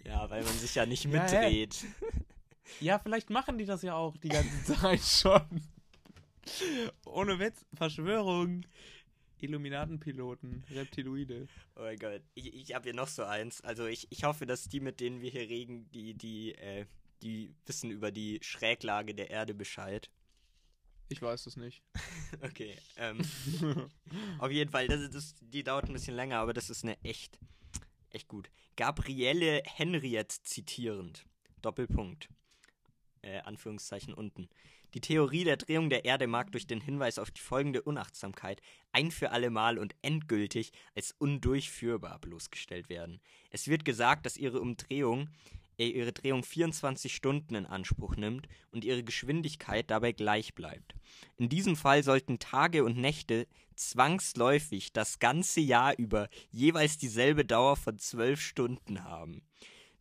ja, weil man sich ja nicht Ja, mitdreht. ja, vielleicht machen die das ja auch die ganze Zeit schon. Ohne Witz, Verschwörung. Illuminatenpiloten, Reptiloide. Oh mein Gott, ich, ich habe hier noch so eins. Also ich, ich hoffe, dass die, mit denen wir hier reden, die, die, äh, die wissen über die Schräglage der Erde Bescheid. Ich weiß es nicht. (laughs) Okay, ähm, (laughs) auf jeden Fall, das, ist- das, die dauert ein bisschen länger, aber das ist eine echt, echt gut. Gabriele Henriette zitierend. Doppelpunkt. Äh, Anführungszeichen unten. Die Theorie der Drehung der Erde mag durch den Hinweis auf die folgende Unachtsamkeit ein für allemal und endgültig als undurchführbar bloßgestellt werden. Es wird gesagt, dass ihre Umdrehung äh, ihre Drehung 24 Stunden in Anspruch nimmt und ihre Geschwindigkeit dabei gleich bleibt. In diesem Fall sollten Tage und Nächte zwangsläufig das ganze Jahr über jeweils dieselbe Dauer von 12 Stunden haben.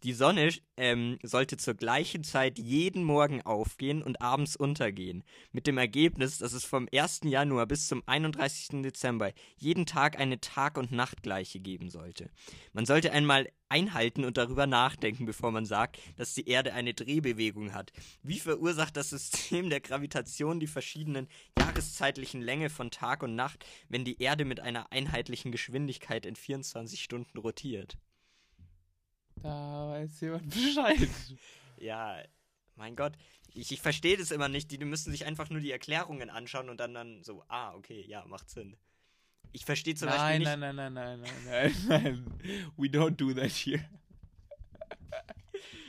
Die Sonne ähm, sollte zur gleichen Zeit jeden Morgen aufgehen und abends untergehen, mit dem Ergebnis, dass es vom 1. Januar bis zum 31. Dezember jeden Tag eine Tag- und Nachtgleiche geben sollte. Man sollte einmal einhalten und darüber nachdenken, bevor man sagt, dass die Erde eine Drehbewegung hat. Wie verursacht das System der Gravitation die verschiedenen jahreszeitlichen Länge von Tag und Nacht, wenn die Erde mit einer einheitlichen Geschwindigkeit in 24 Stunden rotiert? Da weiß jemand (laughs) Bescheid. Ja, mein Gott. ich, ich verstehe das immer nicht. Die, die müssen sich einfach nur die Erklärungen anschauen und dann, dann so, ah, okay, ja, macht Sinn. Ich verstehe zum nein, Beispiel nein, nicht. nein, nein, nein, nein, nein, nein. (laughs) We don't do that here. (laughs)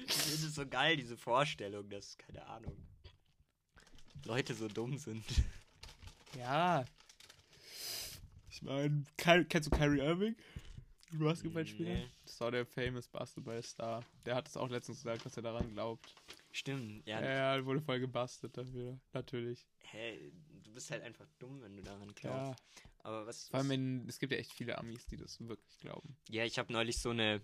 Finde es so geil, diese Vorstellung, dass, keine Ahnung, Leute so dumm sind. Ja. Ich meine, kennst du Kyrie Irving? Basketballspieler? Nee. Das war der famous Basketballstar. Der hat es auch letztens gesagt, dass er daran glaubt. Stimmt, ja. Ja, er wurde voll gebastelt dafür. Natürlich. Hä, du bist halt einfach dumm, wenn du daran Ja. glaubst. Aber was. Vor allem, in, es gibt ja echt viele Amis, die das wirklich glauben. ja, ich habe neulich so eine.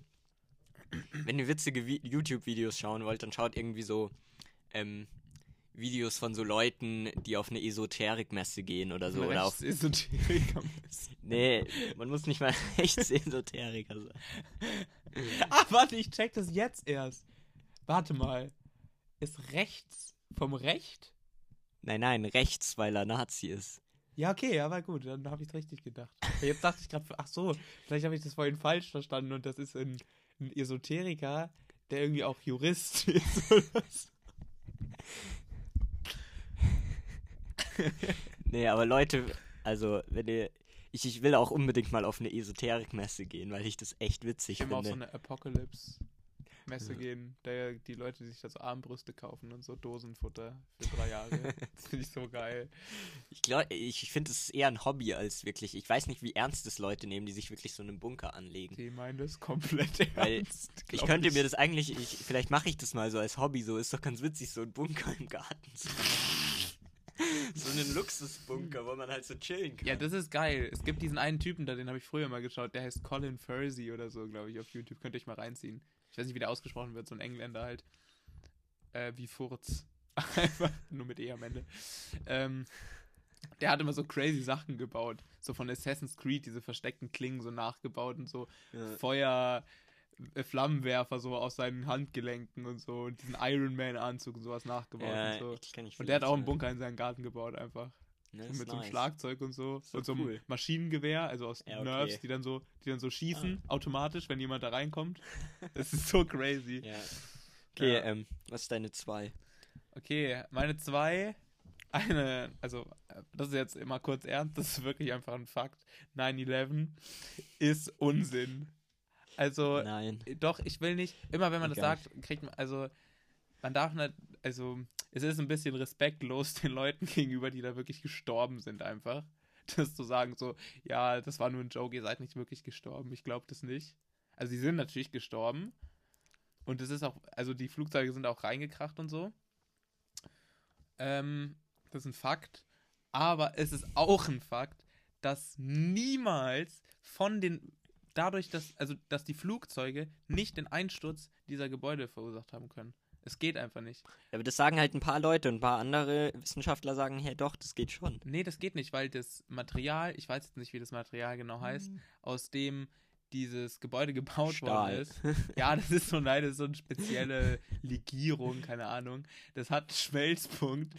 Wenn ihr witzige Vi- YouTube-Videos schauen wollt, dann schaut irgendwie so ähm, Videos von so Leuten, die auf eine Esoterikmesse gehen oder so. Oder auf. (laughs) Nee, man muss nicht mal (laughs) echt Esoteriker sein. (laughs) ah, warte, ich check das jetzt erst. Warte mal. Ist rechts vom Recht? Nein, nein, rechts, weil er Nazi ist. Ja, okay, aber gut, dann habe ich es richtig gedacht. Jetzt dachte ich gerade, ach so, vielleicht habe ich das vorhin falsch verstanden und das ist ein, ein Esoteriker, der irgendwie auch Jurist ist. (laughs) Nee, aber Leute, also, wenn ihr. Ich, ich will auch unbedingt mal auf eine Esoterikmesse gehen, weil ich das echt witzig Ich will mal auf so finde. eine Apocalypse-Messe Ja. gehen, der die Leute sich da so Armbrüste kaufen und so Dosenfutter für drei Jahre. (laughs) das finde ich so geil. Ich glaube, ich finde, es eher ein Hobby als wirklich. Ich weiß nicht, wie ernst es Leute nehmen, die sich wirklich so einen Bunker anlegen. Die meinen das komplett Weil ernst. Ich könnte mir das eigentlich, ich, vielleicht mache ich das mal so als Hobby, so ist doch ganz witzig, so einen Bunker im Garten zu haben. (laughs) So einen Luxusbunker, wo man halt so chillen kann. Ja, das ist geil. Es gibt diesen einen Typen da, den habe ich früher mal geschaut, der heißt Colin Fursey oder so, glaube ich, auf YouTube. Könnt ihr euch mal reinziehen. Ich weiß nicht, wie der ausgesprochen wird, so ein Engländer halt. Äh, wie Furz. (laughs) Einfach nur mit E am Ende. Ähm, der hat immer so crazy Sachen gebaut. So von Assassin's Creed, diese versteckten Klingen so nachgebaut und so Ja. Feuer, Flammenwerfer so aus seinen Handgelenken und so und diesen Iron Man Anzug und sowas nachgebaut Ja, und so. Und der hat auch einen Bunker in seinen Garten gebaut einfach. Ja, mit so einem. Schlagzeug und so. Und so einem cool. Maschinengewehr, also aus Ja, okay. Nerves, die dann so, die dann so schießen, automatisch, wenn jemand da reinkommt. (laughs) Das ist so crazy. Ja. Okay, Ja. ähm, was ist deine zwei? Okay, meine zwei, eine, also, das ist jetzt immer kurz ernst, das ist wirklich einfach ein Fakt. 9-11 ist Unsinn. Also, Nein. doch, ich will nicht, immer wenn man das sagt, kriegt man, also, man darf nicht, also, es ist ein bisschen respektlos den Leuten (laughs) gegenüber, die da wirklich gestorben sind, einfach. Das zu sagen, so, ja, das war nur ein Joke, ihr seid nicht wirklich gestorben. Ich glaube das nicht. Also, sie sind natürlich gestorben. Und es ist auch, also, die Flugzeuge sind auch reingekracht und so. Ähm, das ist ein Fakt. Aber es ist auch ein Fakt, dass niemals von den dadurch, dass, also, dass die Flugzeuge nicht den Einsturz dieser Gebäude verursacht haben können. Es geht einfach nicht. Aber das sagen halt ein paar Leute und ein paar andere Wissenschaftler sagen, hey doch, das geht schon. Nee, das geht nicht, weil das Material, ich weiß jetzt nicht, wie das Material genau heißt, aus dem dieses Gebäude gebaut Stahl. worden ist. Ja, das ist so, nein, das ist so eine spezielle Legierung, keine Ahnung. Das hat einen Schmelzpunkt,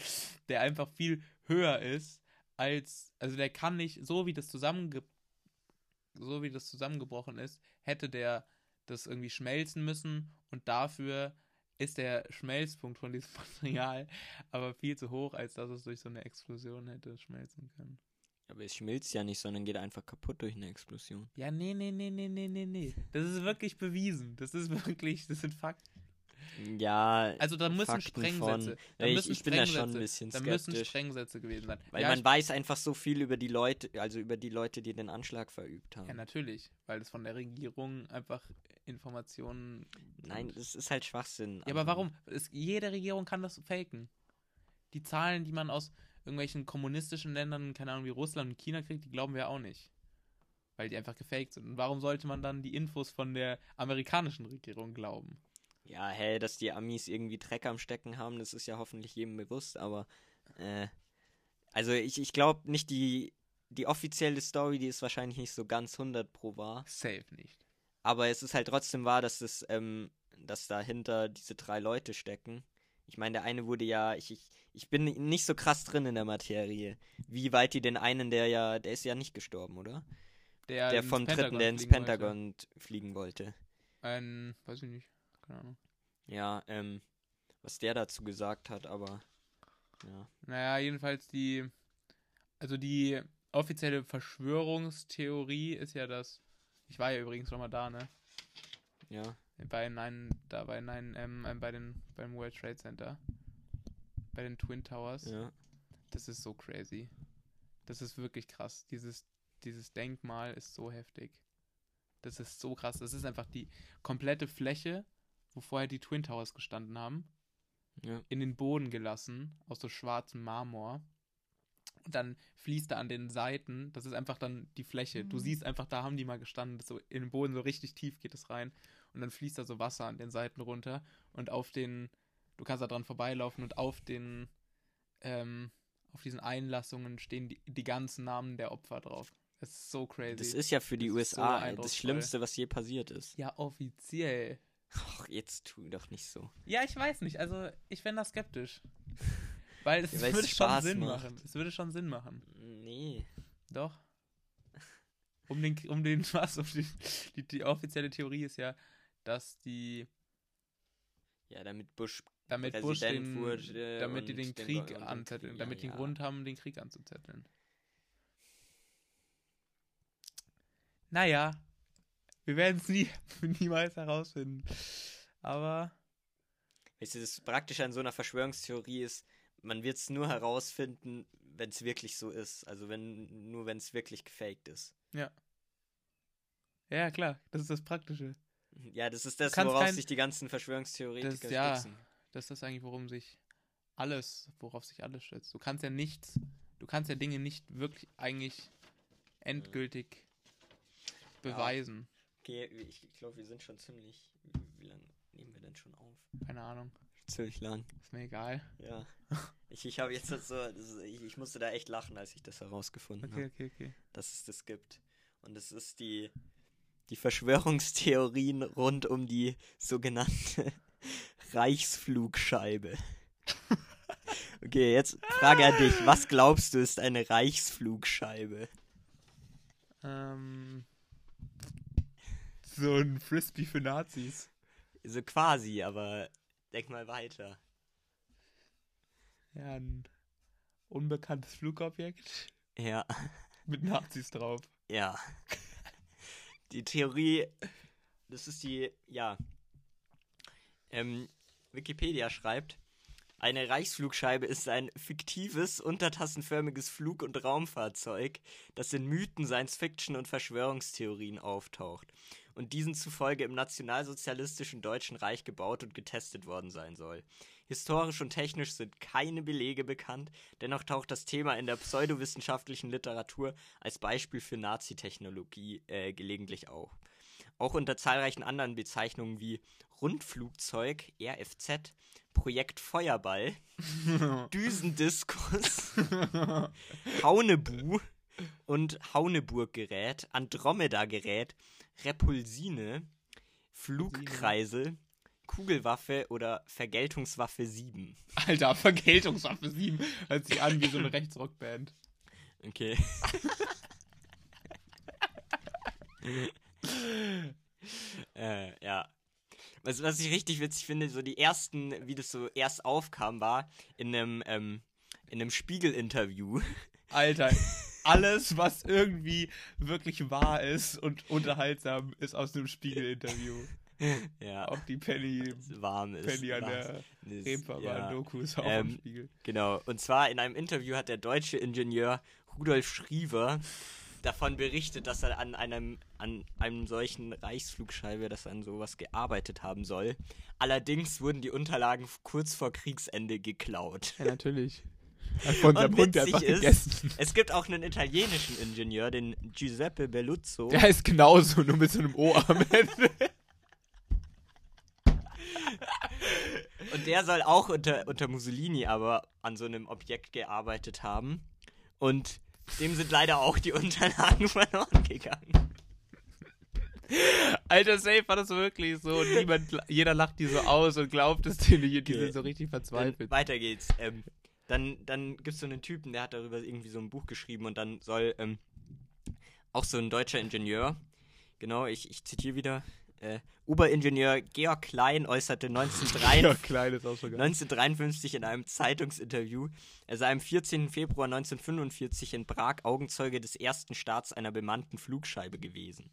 der einfach viel höher ist als, also der kann nicht, so wie das zusammenge, so wie das zusammengebrochen ist, hätte der das irgendwie schmelzen müssen und dafür ist der Schmelzpunkt von diesem (laughs) Material aber viel zu hoch, als dass es durch so eine Explosion hätte schmelzen können. Aber es schmilzt ja nicht, sondern geht einfach kaputt durch eine Explosion. Ja, nee, nee, nee, nee, nee, nee, nee. Das ist wirklich bewiesen. Das ist wirklich, das sind Fakten. Ja, Also da müssen Fakten Sprengsätze. Da ich- müssen ich bin da schon Sprengsätze- ein bisschen Da müssen skeptisch. Sprengsätze gewesen sein. weil ja, man weiß einfach so viel über die Leute, also über die Leute, die den Anschlag verübt haben. ja, natürlich. Weil es von der Regierung einfach Informationen. Nein, das ist halt Schwachsinn. Ja, aber warum? Es, jede Regierung kann das faken. Die Zahlen, die man aus irgendwelchen kommunistischen Ländern, keine Ahnung, wie Russland und China kriegt, die glauben wir auch nicht. Weil die einfach gefaked sind. Und warum sollte man dann die Infos von der amerikanischen Regierung glauben? Ja, hey, dass die Amis irgendwie Dreck am Stecken haben, das ist ja hoffentlich jedem bewusst, aber äh, also ich, ich glaube nicht die die offizielle Story, die ist wahrscheinlich nicht so ganz 100 pro wahr, Safe nicht. aber es ist halt trotzdem wahr, dass es ähm, dass dahinter diese drei Leute stecken. Ich meine, der eine wurde ja, ich, ich, ich bin nicht so krass drin in der Materie. Wie weit die den einen, der ja, der ist ja nicht gestorben, oder? Der, der vom Pentagon dritten, der ins fliegen wollte. Pentagon fliegen wollte. Ein, weiß ich nicht, keine Ahnung. Ja, ähm, was der dazu gesagt hat, aber ja. Naja, jedenfalls die, also die offizielle Verschwörungstheorie ist ja das, ich war ja übrigens schon mal da, ne? Ja. Bei nein, da bei nein, ähm, ähm, bei den, beim World Trade Center. Bei den Twin Towers. Ja. Das ist so crazy. Das ist wirklich krass. Dieses, dieses Denkmal ist so heftig. Das ist so krass. Das ist einfach die komplette Fläche, wo vorher die Twin Towers gestanden haben, Ja. in den Boden gelassen, aus so schwarzem Marmor. Und dann fließt da an den Seiten, das ist einfach dann die Fläche. Du siehst einfach, da haben die mal gestanden, so in den Boden so richtig tief geht es rein. Und dann fließt da so Wasser an den Seiten runter. Und auf den, du kannst da dran vorbeilaufen und auf den, ähm, auf diesen Einlassungen stehen die, die ganzen Namen der Opfer drauf. Das ist so crazy. Das ist ja für die Das so USA eindrucksvoll. das Schlimmste, was je passiert ist. ja offiziell. Ach, jetzt tu doch nicht so. Ja, ich weiß nicht. Also, ich bin da skeptisch. Weil es Ja, (laughs) weil es würde schon Sinn macht. machen. Es würde schon Sinn machen. Nee. Doch. Um den, um den, (laughs) was? Um die, die, die offizielle Theorie ist ja, dass die, Ja, damit Bush damit Bush den, wurde damit die den Krieg den anzetteln, Krieg- damit die ja, einen ja. Grund haben, den Krieg anzuzetteln. Naja, wir werden es nie, (laughs) niemals herausfinden. Aber Weißt du, das Praktische an so einer Verschwörungstheorie ist, man wird es nur herausfinden, wenn es wirklich so ist. Also wenn, nur wenn es wirklich gefaked ist. ja. Ja, klar, das ist das Praktische. Ja, das ist das, worauf kein- sich die ganzen Verschwörungstheoretiker Das- ja. stützen. Das ist das eigentlich, worum sich alles, worauf sich alles stützt. Du kannst ja nichts, du kannst ja Dinge nicht wirklich eigentlich endgültig beweisen. Okay, ich, glaube, wir sind schon ziemlich. Wie, lange nehmen wir denn schon auf? Keine Ahnung. Ziemlich lang. Ist mir egal. Ja. (laughs) Ich, ich habe jetzt das so. Ich, ich musste da echt lachen, als ich das herausgefunden Okay, habe, okay, okay. dass es das gibt. Und es ist die. Die Verschwörungstheorien rund um die sogenannte (laughs) Reichsflugscheibe. (laughs) Okay, jetzt Frage an dich. Was glaubst du ist eine Reichsflugscheibe? Ähm, so ein Frisbee für Nazis. So quasi, aber denk mal weiter. Ja, ein unbekanntes Flugobjekt Ja. mit Nazis drauf. Ja. Die Theorie, das ist die, ja. Ähm, Wikipedia schreibt, eine Reichsflugscheibe ist ein fiktives, untertassenförmiges Flug- und Raumfahrzeug, das in Mythen, Science-Fiction und Verschwörungstheorien auftaucht und diesen zufolge im nationalsozialistischen Deutschen Reich gebaut und getestet worden sein soll. Historisch und technisch sind keine Belege bekannt, dennoch taucht das Thema in der pseudowissenschaftlichen Literatur als Beispiel für Nazi-Technologie äh, gelegentlich auf. Auch unter zahlreichen anderen Bezeichnungen wie Rundflugzeug, RFZ, Projekt Feuerball, (laughs) Düsendiskus, (laughs) Haunebu und Hauneburg-Gerät, Andromeda-Gerät, Repulsine, Flugkreisel, Kugelwaffe oder Vergeltungswaffe 7. Alter, Vergeltungswaffe 7 hört sich an wie so eine Rechtsrockband. Okay. (laughs) äh, ja. Was, was ich richtig witzig finde, so die ersten, wie das so erst aufkam, war in einem, ähm, in einem Spiegel-Interview. Alter, alles, was irgendwie wirklich wahr ist und unterhaltsam, ist aus einem Spiegel-Interview. ja. Auch die Penny, warm ist. Penny an warm. der Das- Reeperbahn ja. Doku ist auch Ähm, am Spiegel. Genau. Und zwar in einem Interview hat der deutsche Ingenieur Rudolf Schriever davon berichtet, dass er an einem, an einem solchen Reichsflugscheibe, dass er an sowas gearbeitet haben soll. Allerdings wurden die Unterlagen kurz vor Kriegsende geklaut. Ja, natürlich. Von seinem Und Hund einfach ist- gegessen. Es gibt auch einen italienischen Ingenieur, den Giuseppe Belluzzo. Der heißt genauso, nur mit so einem O am Ende. Und der soll auch unter, unter Mussolini aber an so einem Objekt gearbeitet haben. Und dem sind leider auch die Unterlagen (laughs) verloren gegangen. Alter, safe war das wirklich so. Und niemand, jeder lacht die so aus und glaubt es denen nicht. Die Okay. sind so richtig Dann, verzweifelt. weiter geht's. Ähm, dann dann gibt es so einen Typen, der hat darüber irgendwie so ein Buch geschrieben und dann soll ähm, auch so ein deutscher Ingenieur, genau, ich, ich zitiere wieder, Äh, Oberingenieur Georg Klein äußerte (laughs) 1903 Ja, klein ist auch schon geil. 1953 in einem Zeitungsinterview, er sei am 14. Februar 1945 in Prag Augenzeuge des ersten Starts einer bemannten Flugscheibe gewesen.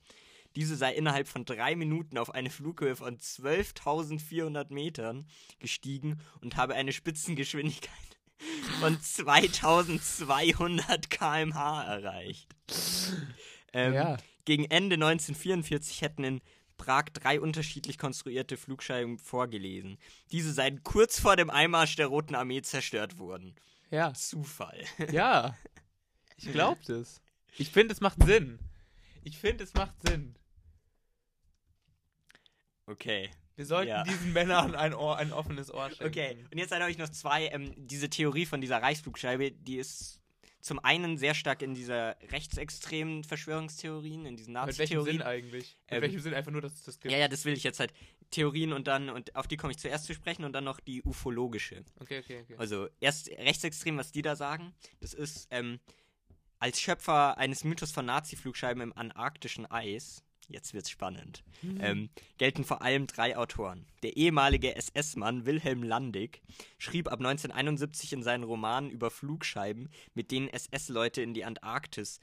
Diese sei innerhalb von drei Minuten auf eine Flughöhe von 12.400 Metern gestiegen und habe eine Spitzengeschwindigkeit von 2200 km/h erreicht. Ähm, Ja. Gegen Ende 1944 hätten in Prag drei unterschiedlich konstruierte Flugscheiben vorgelesen. Diese seien kurz vor dem Einmarsch der Roten Armee zerstört worden. Ja. Zufall. (laughs) Ja. Ich glaub das. Ich finde, es macht Sinn. Ich finde, es macht Sinn. Okay. Wir sollten Ja. diesen Männern ein, Ohr, ein offenes Ohr schenken. Okay, und jetzt habe ich noch zwei. Ähm, diese Theorie von dieser Reichsflugscheibe, die ist zum einen sehr stark in dieser rechtsextremen Verschwörungstheorien, in diesen Mit welchem Sinn Nazi-Theorien. eigentlich? Mit Ähm, welchem Sinn einfach nur, dass es das gibt? Ja, ja, das will ich jetzt halt. Theorien und dann, und auf die komme ich zuerst zu sprechen und dann noch die ufologische. Okay, okay, okay. Also erst rechtsextrem, was die da sagen, das ist ähm, als Schöpfer eines Mythos von Nazi-Flugscheiben im antarktischen Eis, jetzt wird's spannend, ähm, gelten vor allem drei Autoren. Der ehemalige SS-Mann Wilhelm Landig schrieb ab 1971 in seinen Romanen über Flugscheiben, mit denen SS-Leute in die Antarktis,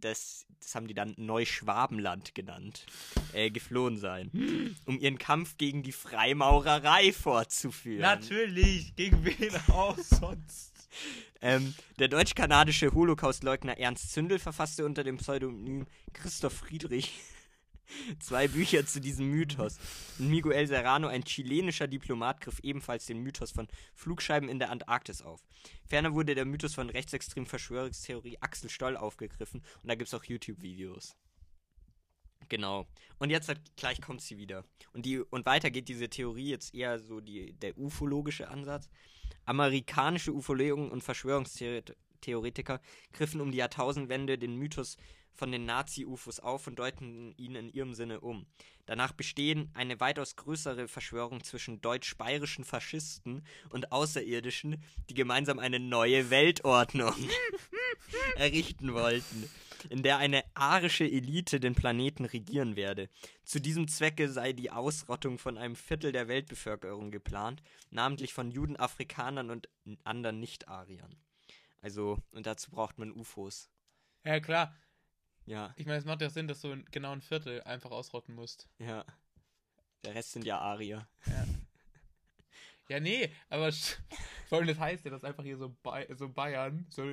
das, das haben die dann Neuschwabenland genannt, äh, geflohen seien, um ihren Kampf gegen die Freimaurerei fortzuführen. Natürlich, gegen wen auch sonst? Ähm, der deutsch-kanadische Holocaustleugner Ernst Zündel verfasste unter dem Pseudonym Christoph Friedrich zwei Bücher zu diesem Mythos. Miguel Serrano, ein chilenischer Diplomat, griff ebenfalls den Mythos von Flugscheiben in der Antarktis auf. Ferner wurde der Mythos von rechtsextremen Verschwörungstheorie Axel Stoll aufgegriffen und da gibt es auch YouTube-Videos. Genau. Und jetzt halt, gleich kommt sie wieder. Und, die, und weiter geht diese Theorie jetzt eher so die, der ufologische Ansatz. Amerikanische Ufologen und Verschwörungstheoretiker griffen um die Jahrtausendwende den Mythos von den Nazi-UFOs auf und deuten ihn in ihrem Sinne um. Danach bestehen eine weitaus größere Verschwörung zwischen deutsch-bayerischen Faschisten und Außerirdischen, die gemeinsam eine neue Weltordnung (laughs) errichten wollten, in der eine arische Elite den Planeten regieren werde. Zu diesem Zwecke sei die Ausrottung von einem Viertel der Weltbevölkerung geplant, namentlich von Juden, Afrikanern und anderen Nicht-Ariern. Also, und dazu braucht man UFOs. Ja, klar. Ja, Ich meine, es macht ja Sinn, dass du genau ein Viertel einfach ausrotten musst. ja. Der Rest sind ja Arier. Ja, nee, aber sch- folgendes heißt ja, dass einfach hier so, Bay so Bayern, so,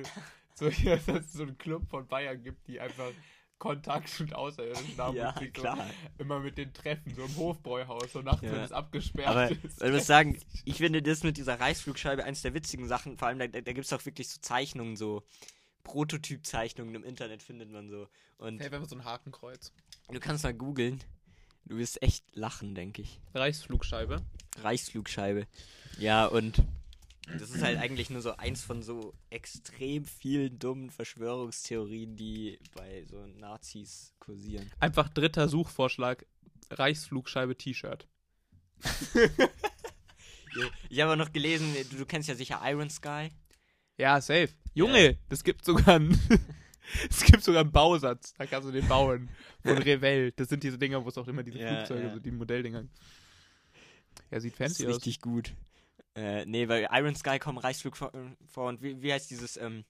so, hier, (laughs) dass es so einen Club von Bayern gibt, die einfach Kontakt mit Außerirdischen haben Ja, und klar. so immer mit den Treffen, so im Hofbräuhaus, so nachts, Ja. wenn es abgesperrt Aber ist. ich muss sagen, ich finde das mit dieser Reichsflugscheibe eins der witzigen Sachen. Vor allem, da, da gibt es auch wirklich so Zeichnungen, so Prototypzeichnungen im Internet findet man so. Und Hey, wenn wir so ein Hakenkreuz. du kannst mal googeln. Du wirst echt lachen, denke ich. Reichsflugscheibe. Reichsflugscheibe. Ja, und das ist halt eigentlich nur so eins von so extrem vielen dummen Verschwörungstheorien, die bei so Nazis kursieren. Einfach dritter Suchvorschlag: Reichsflugscheibe T-Shirt. (laughs) Ich habe auch noch gelesen, du, du kennst ja sicher Iron Sky. Ja, safe. Junge, das gibt sogar einen. (laughs) Es gibt sogar einen Bausatz, da kannst du den bauen. Von (laughs) Revell. Das sind diese Dinger, wo es auch immer diese Ja, Flugzeuge, ja. so die Modelldinger. Ja, sieht Das ist fancy aus. richtig gut. Äh, nee, weil Iron Sky kommt Reichsflug vor, vor und wie, wie heißt dieses, ähm,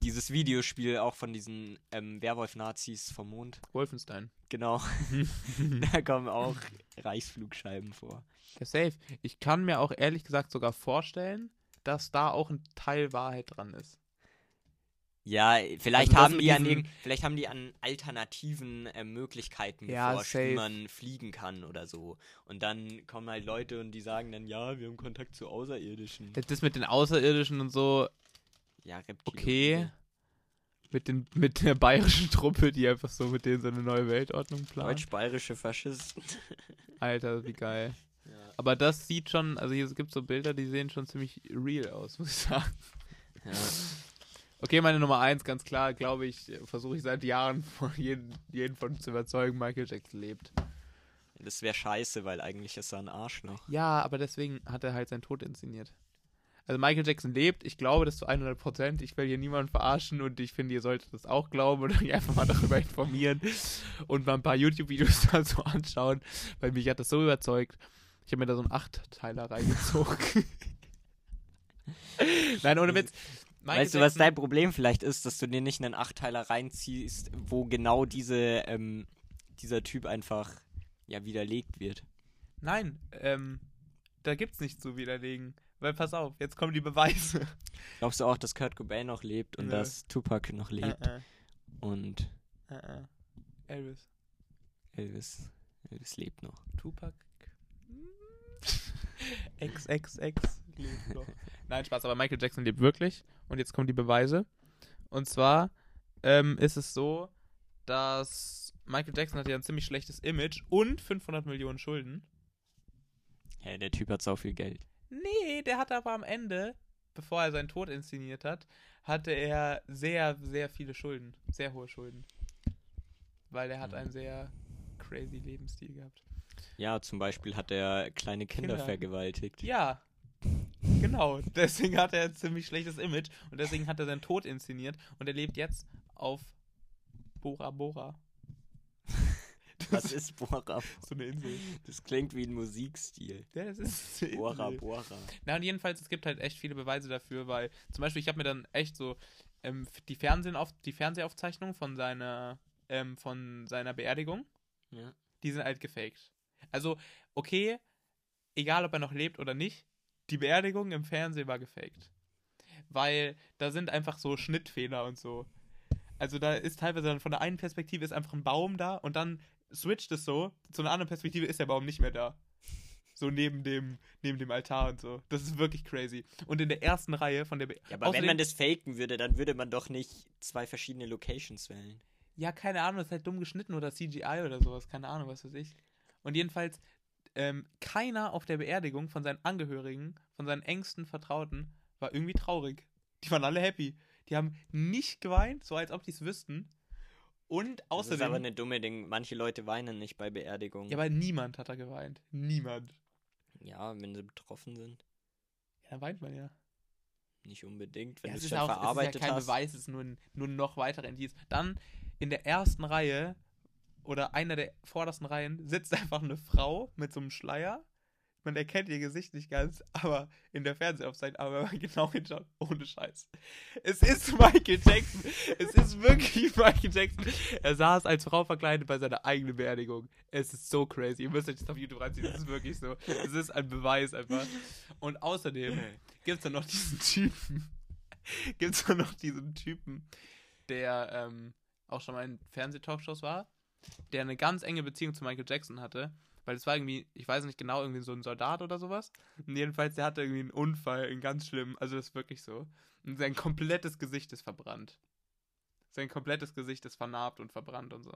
dieses Videospiel auch von diesen ähm, Werwolf-Nazis vom Mond? Wolfenstein. Genau. (laughs) da kommen auch Reichsflugscheiben vor. Ja, safe. Ich kann mir auch ehrlich gesagt sogar vorstellen, dass da auch ein Teil Wahrheit dran ist. Ja, vielleicht Also haben die an vielleicht haben die an alternativen äh, Möglichkeiten Ja, geforscht, wie safe. man fliegen kann oder so. Und dann kommen halt Leute und die sagen dann, ja, wir haben Kontakt zu Außerirdischen. Das, das mit den Außerirdischen und so, Ja, Reptiloide. okay. Mit, den, mit der bayerischen Truppe, die einfach so mit denen so eine neue Weltordnung plant. Deutsch-bayerische Faschisten. (laughs) Alter, wie geil. Ja. Aber das sieht schon, also hier gibt so Bilder, die sehen schon ziemlich real aus, (laughs) muss ich sagen. Ja. Okay, meine Nummer eins, ganz klar, glaube ich, versuche ich seit Jahren von jeden, jeden von uns zu überzeugen, Michael Jackson lebt. Das wäre scheiße, weil eigentlich ist er ein Arschloch. Ja, aber deswegen hat er halt seinen Tod inszeniert. Also Michael Jackson lebt, ich glaube das zu 100 Prozent. Ich will hier niemanden verarschen und ich finde, ihr solltet das auch glauben und (laughs) euch einfach mal darüber informieren und mal ein paar YouTube-Videos (laughs) dazu anschauen, weil mich hat das so überzeugt. Ich habe mir da so einen Achtteiler reingezogen. (laughs) Nein, ohne Witz. Michael weißt du, was Jackson- dein Problem vielleicht ist, dass du dir nicht einen Achtteiler reinziehst, wo genau diese, ähm, dieser Typ einfach ja widerlegt wird. Nein, ähm, da gibt's nichts zu widerlegen. Weil pass auf, jetzt kommen die Beweise. Glaubst du auch, dass Kurt Cobain noch lebt und Nö. dass Tupac noch lebt Äh, und äh, äh, äh. Elvis. Elvis, Elvis lebt noch? Tupac. (laughs) XXX lebt noch. Nein, Spaß, aber Michael Jackson lebt wirklich. Und jetzt kommen die Beweise. Und zwar ähm, ist es so, dass Michael Jackson hat ja ein ziemlich schlechtes Image und 500 Millionen Schulden. Hä, der Typ hat so viel Geld. Nee, der hatte aber am Ende, bevor er seinen Tod inszeniert hat, hatte er sehr, sehr viele Schulden. Sehr hohe Schulden. Weil er hat einen sehr crazy Lebensstil gehabt. Ja, zum Beispiel hat er kleine Kinder, Kinder. vergewaltigt. Ja. Genau, (laughs) deswegen hat er ein ziemlich schlechtes Image und deswegen hat er seinen Tod inszeniert und er lebt jetzt auf Bora Bora. (laughs) Was ist Bora? (laughs) so eine Insel. Das klingt wie ein Musikstil. Ja, das ist eine Bora Insel. Bora. Na und jedenfalls, es gibt halt echt viele Beweise dafür, weil zum Beispiel, ich habe mir dann echt so ähm, die, Fernsehen auf, die Fernsehaufzeichnung von seiner, ähm, von seiner Beerdigung, Ja. die sind halt gefaked. Also, okay, egal ob er noch lebt oder nicht, die Beerdigung im Fernsehen war gefaked. Weil da sind einfach so Schnittfehler und so. Also da ist teilweise dann von der einen Perspektive ist einfach ein Baum da und dann switcht es so, zu einer anderen Perspektive ist der Baum nicht mehr da. So neben dem, neben dem Altar und so. Das ist wirklich crazy. Und in der ersten Reihe von der Be Ja, aber wenn Außerdem- man das faken würde, dann würde man doch nicht zwei verschiedene Locations wählen. Ja, keine Ahnung, das ist halt dumm geschnitten oder CGI oder sowas, keine Ahnung, was weiß ich. Und jedenfalls, ähm, keiner auf der Beerdigung von seinen Angehörigen, von seinen engsten Vertrauten, war irgendwie traurig. Die waren alle happy. Die haben nicht geweint, so als ob die es wüssten. Und Das ist außerdem. aber eine dumme Ding. Manche Leute weinen nicht bei Beerdigungen. ja, aber niemand hat da geweint. Niemand. Ja, wenn sie betroffen sind. Ja, da weint man ja. Nicht unbedingt. Wenn ja, es ist schon auch, es ist verarbeitet ja kein hast. Beweis, es ist nur, ein, nur noch weitere Indiz. Dann in der ersten Reihe oder einer der vordersten Reihen sitzt (laughs) einfach eine Frau mit so einem Schleier. Man erkennt ihr Gesicht nicht ganz, aber in der Fernsehaufzeichnung, aber wenn man (laughs) genau hinschaut, ohne Scheiß. Es ist Michael Jackson. Es ist wirklich (laughs) Michael Jackson. Er saß als Frau verkleidet bei seiner eigenen Beerdigung. Es ist so crazy. Ihr müsst euch das auf YouTube reinziehen. Es ist wirklich so. Es ist ein Beweis einfach. Und außerdem gibt es dann noch diesen Typen. Gibt es dann noch diesen Typen, der ähm, auch schon mal in Fernsehtalkshows war, der eine ganz enge Beziehung zu Michael Jackson hatte. Weil es war irgendwie, ich weiß nicht genau, irgendwie so ein Soldat oder sowas. Und jedenfalls, der hatte irgendwie einen Unfall, einen ganz schlimm. Also das ist wirklich so. Und sein komplettes Gesicht ist verbrannt. Sein komplettes Gesicht ist vernarbt und verbrannt und so.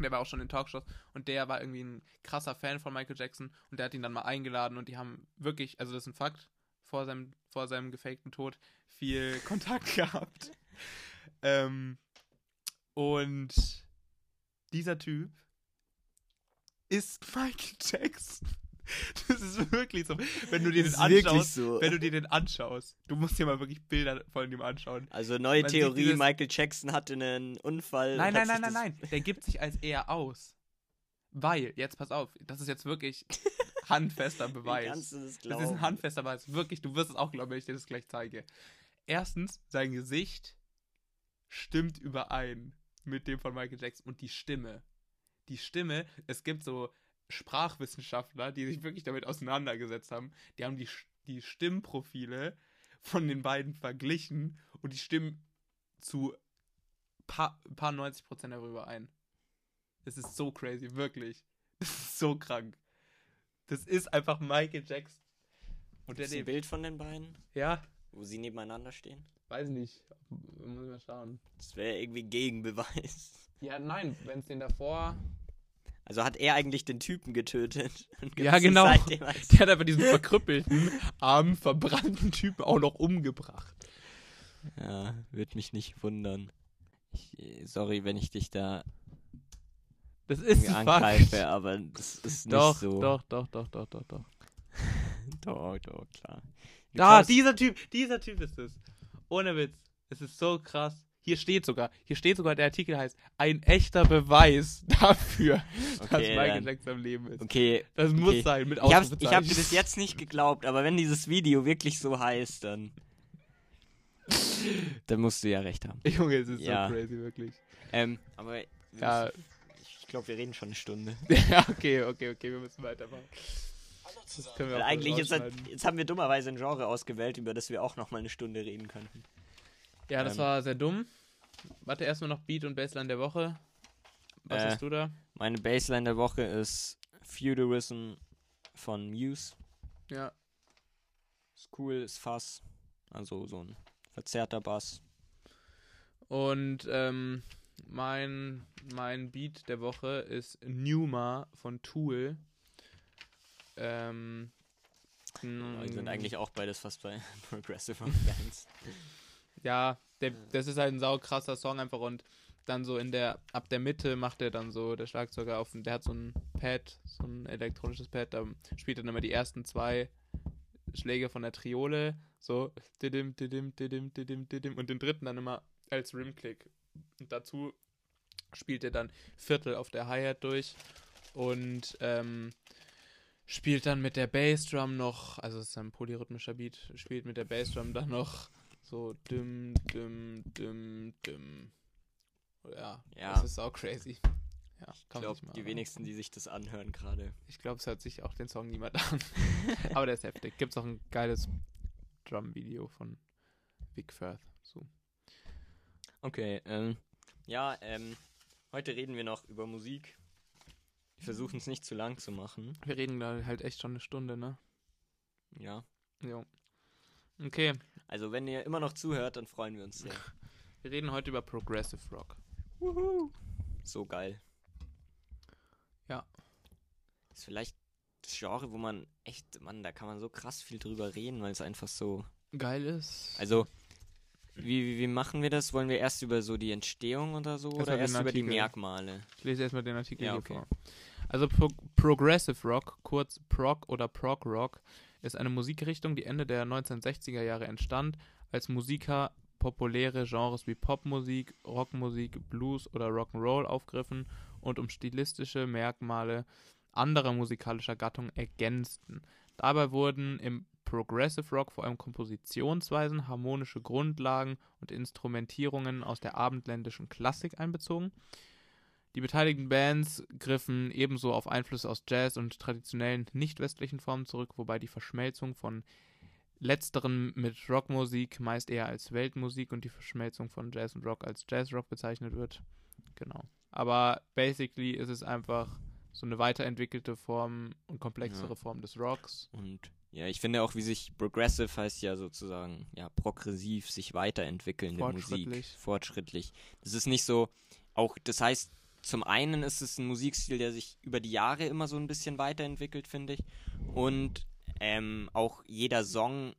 Der war auch schon in Talkshows und der war irgendwie ein krasser Fan von Michael Jackson und der hat ihn dann mal eingeladen und die haben wirklich, also das ist ein Fakt, vor seinem, vor seinem gefakten Tod viel (laughs) Kontakt gehabt. Ähm, und dieser Typ ist Michael Jackson. Das ist wirklich so. Wenn du dir den Das anschaust, so. wenn du dir den anschaust, du musst dir mal wirklich Bilder von dem anschauen. Also neue Man Theorie, Michael Jackson hatte einen Unfall. Nein, nein, nein, nein, das- nein. Der gibt sich als er aus. Weil, jetzt pass auf, das ist jetzt wirklich (laughs) handfester Beweis. kannst du das Das glauben? ist ein handfester Beweis. Wirklich, du wirst es auch glauben, wenn ich dir das gleich zeige. Erstens, sein Gesicht stimmt überein mit dem von Michael Jackson und die Stimme. Die Stimme, es gibt so Sprachwissenschaftler, die sich wirklich damit auseinandergesetzt haben. Die haben die, die Stimmprofile von den beiden verglichen und die stimmen zu paar, paar 90 Prozent darüber ein. Das ist so crazy, wirklich. (laughs) Das ist so krank. Das ist einfach Michael Jackson. Und der Gibt's ein. Bild von den beiden, Ja, wo sie nebeneinander stehen? Weiß nicht. Muss ich mal schauen. Das wäre irgendwie ein Gegenbeweis. Ja, nein, wenn es den davor. Also hat er eigentlich den Typen getötet? (laughs) und Ja, genau. (laughs) als- Der hat einfach diesen verkrüppelten, armen, verbrannten Typen auch noch umgebracht. Ja, würde mich nicht wundern. Ich, äh, sorry, wenn ich dich da Das ist angreife, Fakt. aber das ist nicht Doch, so. doch, doch, doch, doch, doch, doch. (laughs) doch, doch, klar. Ah, Because- dieser Typ, dieser Typ ist es. Ohne Witz. Es ist so krass. Hier steht sogar, hier steht sogar, der Artikel heißt, ein echter Beweis (laughs) dafür, dass Okay, Michael dann- Jackson am Leben ist. Okay. Das muss okay. sein, mit Ich Ausrufezeichen. hab dir bis jetzt nicht geglaubt, aber wenn dieses Video wirklich so heißt, dann. (laughs) dann musst du ja recht haben. Junge, es ist Ja. so crazy, wirklich. Ähm, aber Ja, müssen- ich glaube, wir reden schon eine Stunde. (laughs) ja, okay, okay, okay, wir müssen weitermachen. Das können wir eigentlich rausschneiden. jetzt haben wir dummerweise ein Genre ausgewählt, über das wir auch noch mal eine Stunde reden könnten. Ja, das ähm, war sehr dumm. Warte, erstmal noch Beat und Bassline der Woche. Was Äh, hast du da? Meine Baseline der Woche ist Feudalism von Muse. Ja. Ist cool, ist Fass. Also so ein verzerrter Bass. Und ähm, mein, mein Beat der Woche ist Numa von Tool. Ähm, Wir sind mm, eigentlich auch beides fast bei (laughs) Progressive Rock Bands. Ja, der, das ist halt ein saukrasser Song einfach und dann so in der, ab der Mitte macht er dann so, der Schlagzeuger auf, der hat so ein Pad, so ein elektronisches Pad, da spielt dann immer die ersten zwei Schläge von der Triole, so didim, didim, didim, didim, didim und den dritten dann immer als Rimclick. Und dazu spielt er dann Viertel auf der Hi-Hat durch und ähm, spielt dann mit der Bassdrum noch, also es ist ein polyrhythmischer Beat, spielt mit der Bassdrum dann noch so dim, dim, dim, dim. Ja, Ja. das ist auch crazy. Ja, Ich glaube, die anhören. wenigsten, die sich das anhören gerade. Ich glaube, es hört sich auch den Song niemand an. (laughs) Aber der ist heftig. Gibt es auch ein geiles Drum-Video von Big Firth. So. Okay, ähm, ja, ähm, heute reden wir noch über Musik. Wir versuchen es nicht zu lang zu machen. Wir reden da halt echt schon eine Stunde, ne? Ja. Jo. Okay, Also, wenn ihr immer noch zuhört, dann freuen wir uns sehr. (laughs) wir reden heute über Progressive Rock. So geil. Ja. Ist vielleicht das Genre, wo man echt, Mann, da kann man so krass viel drüber reden, weil es einfach so. Geil ist. Also, wie, wie, machen wir das? Wollen wir erst über so die Entstehung oder so Erst oder erst über die Artikel. Merkmale? Ich lese erstmal den Artikel Ja, hier okay. vor. Also Pro Progressive Rock, kurz Prog oder Prog Rock, ist eine Musikrichtung, die Ende der 1960er Jahre entstand, als Musiker populäre Genres wie Popmusik, Rockmusik, Blues oder Rock'n'Roll aufgriffen und um stilistische Merkmale anderer musikalischer Gattungen ergänzten. Dabei wurden im Progressive Rock vor allem Kompositionsweisen, harmonische Grundlagen und Instrumentierungen aus der abendländischen Klassik einbezogen. Die beteiligten Bands griffen ebenso auf Einflüsse aus Jazz und traditionellen nicht-westlichen Formen zurück, wobei die Verschmelzung von letzteren mit Rockmusik meist eher als Weltmusik und die Verschmelzung von Jazz und Rock als Jazzrock bezeichnet wird. Genau. Aber basically ist es einfach so eine weiterentwickelte Form und komplexere Ja. Form des Rocks. Und ja, ich finde auch, wie sich Progressive heißt ja sozusagen, ja, progressiv sich weiterentwickeln der Musik. Fortschrittlich. Fortschrittlich. Das ist nicht so, auch, das heißt, zum einen ist es ein Musikstil, der sich über die Jahre immer so ein bisschen weiterentwickelt, finde ich. Und ähm, auch jeder Song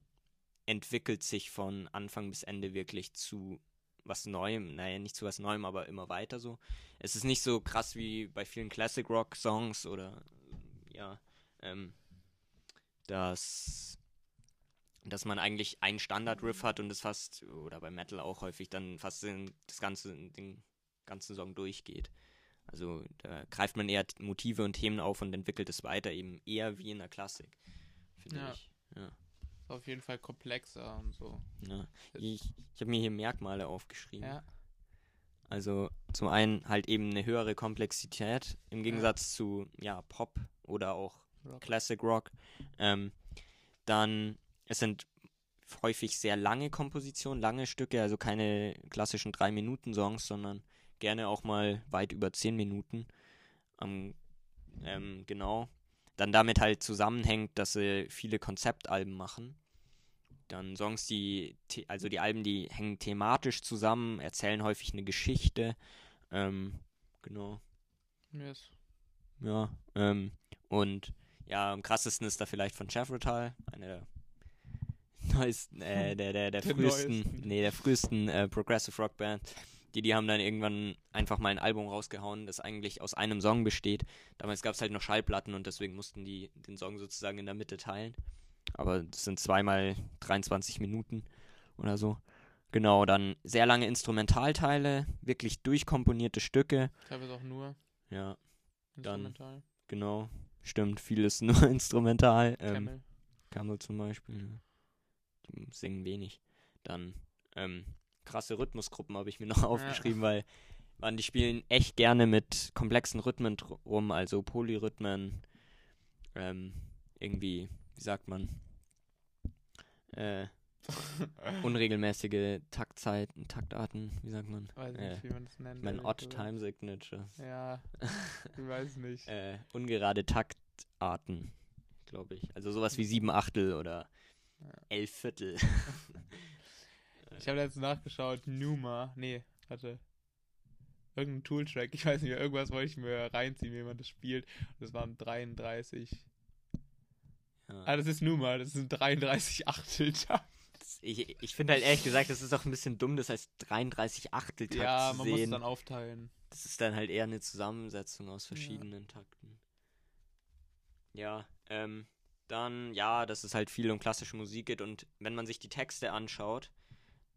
entwickelt sich von Anfang bis Ende wirklich zu was Neuem. Naja, nicht zu was Neuem, aber immer weiter so. Es ist nicht so krass wie bei vielen Classic Rock Songs oder ja, ähm, dass dass man eigentlich einen Standard-Riff hat und das fast, oder bei Metal auch häufig, dann fast den, das ganze, den ganzen Song durchgeht. Also da greift man eher Motive und Themen auf und entwickelt es weiter, eben eher wie in der Klassik, finde Ja. ich. Ja. Ist auf jeden Fall komplexer und so. Ja. Ich, ich habe mir hier Merkmale aufgeschrieben. Ja. Also zum einen halt eben eine höhere Komplexität im Gegensatz zu ja, Pop oder auch Rock. Classic Rock. Ähm, dann, es sind häufig sehr lange Kompositionen, lange Stücke, also keine klassischen 3-Minuten-Songs, sondern gerne auch mal weit über 10 Minuten. Ähm, ähm, genau. Dann damit halt zusammenhängt, dass sie viele Konzeptalben machen. Dann Songs, die, also die Alben, die hängen thematisch zusammen, erzählen häufig eine Geschichte. Ähm, genau. Yes. Ja, ähm, und ja, am krassesten ist da vielleicht von Chevrotal, einer der (laughs) neuesten, äh, der, der, der, (laughs) Der frühesten, neuesten. nee, der frühesten äh, Progressive Rock Band. Die, die haben dann irgendwann einfach mal ein Album rausgehauen, das eigentlich aus einem Song besteht. Damals gab es halt noch Schallplatten und deswegen mussten die den Song sozusagen in der Mitte teilen. aber das sind zweimal 23 Minuten oder so. Genau, dann sehr lange Instrumentalteile, wirklich durchkomponierte Stücke. Teilweise auch nur Ja, Dann- instrumental. genau. Stimmt, vieles nur (laughs) instrumental. Ähm, Camel. Camel zum Beispiel. ja. Die singen wenig. Dann ähm, krasse Rhythmusgruppen habe ich mir (laughs) noch aufgeschrieben, weil man, die spielen echt gerne mit komplexen Rhythmen rum, also Polyrhythmen, ähm, irgendwie, wie sagt man, äh, (laughs) unregelmäßige Taktzeiten, Taktarten, wie sagt man? Weiß äh, nicht, wie man das nennt. ich ehrlich Odd. Time Signatures. Ja, (laughs) ich weiß nicht. äh, ungerade Taktarten, glaube ich. Also sowas wie sieben Achtel oder Ja. elf Viertel. (laughs) Ich habe jetzt nachgeschaut, Numa, nee, warte. Irgendein Tooltrack, ich weiß nicht mehr, irgendwas wollte ich mir reinziehen, wie man das spielt. Das waren 33. Ja. Ah, das ist Numa, das sind 33 Achteltakt. Ich, ich finde halt ehrlich gesagt, das ist auch ein bisschen dumm, das heißt 33 Achteltakt Ja, zu man muss es sehen. dann aufteilen. das ist dann halt eher eine Zusammensetzung aus verschiedenen Takten. Ja, ähm, dann, ja, dass es halt viel um klassische Musik geht und wenn man sich die Texte anschaut,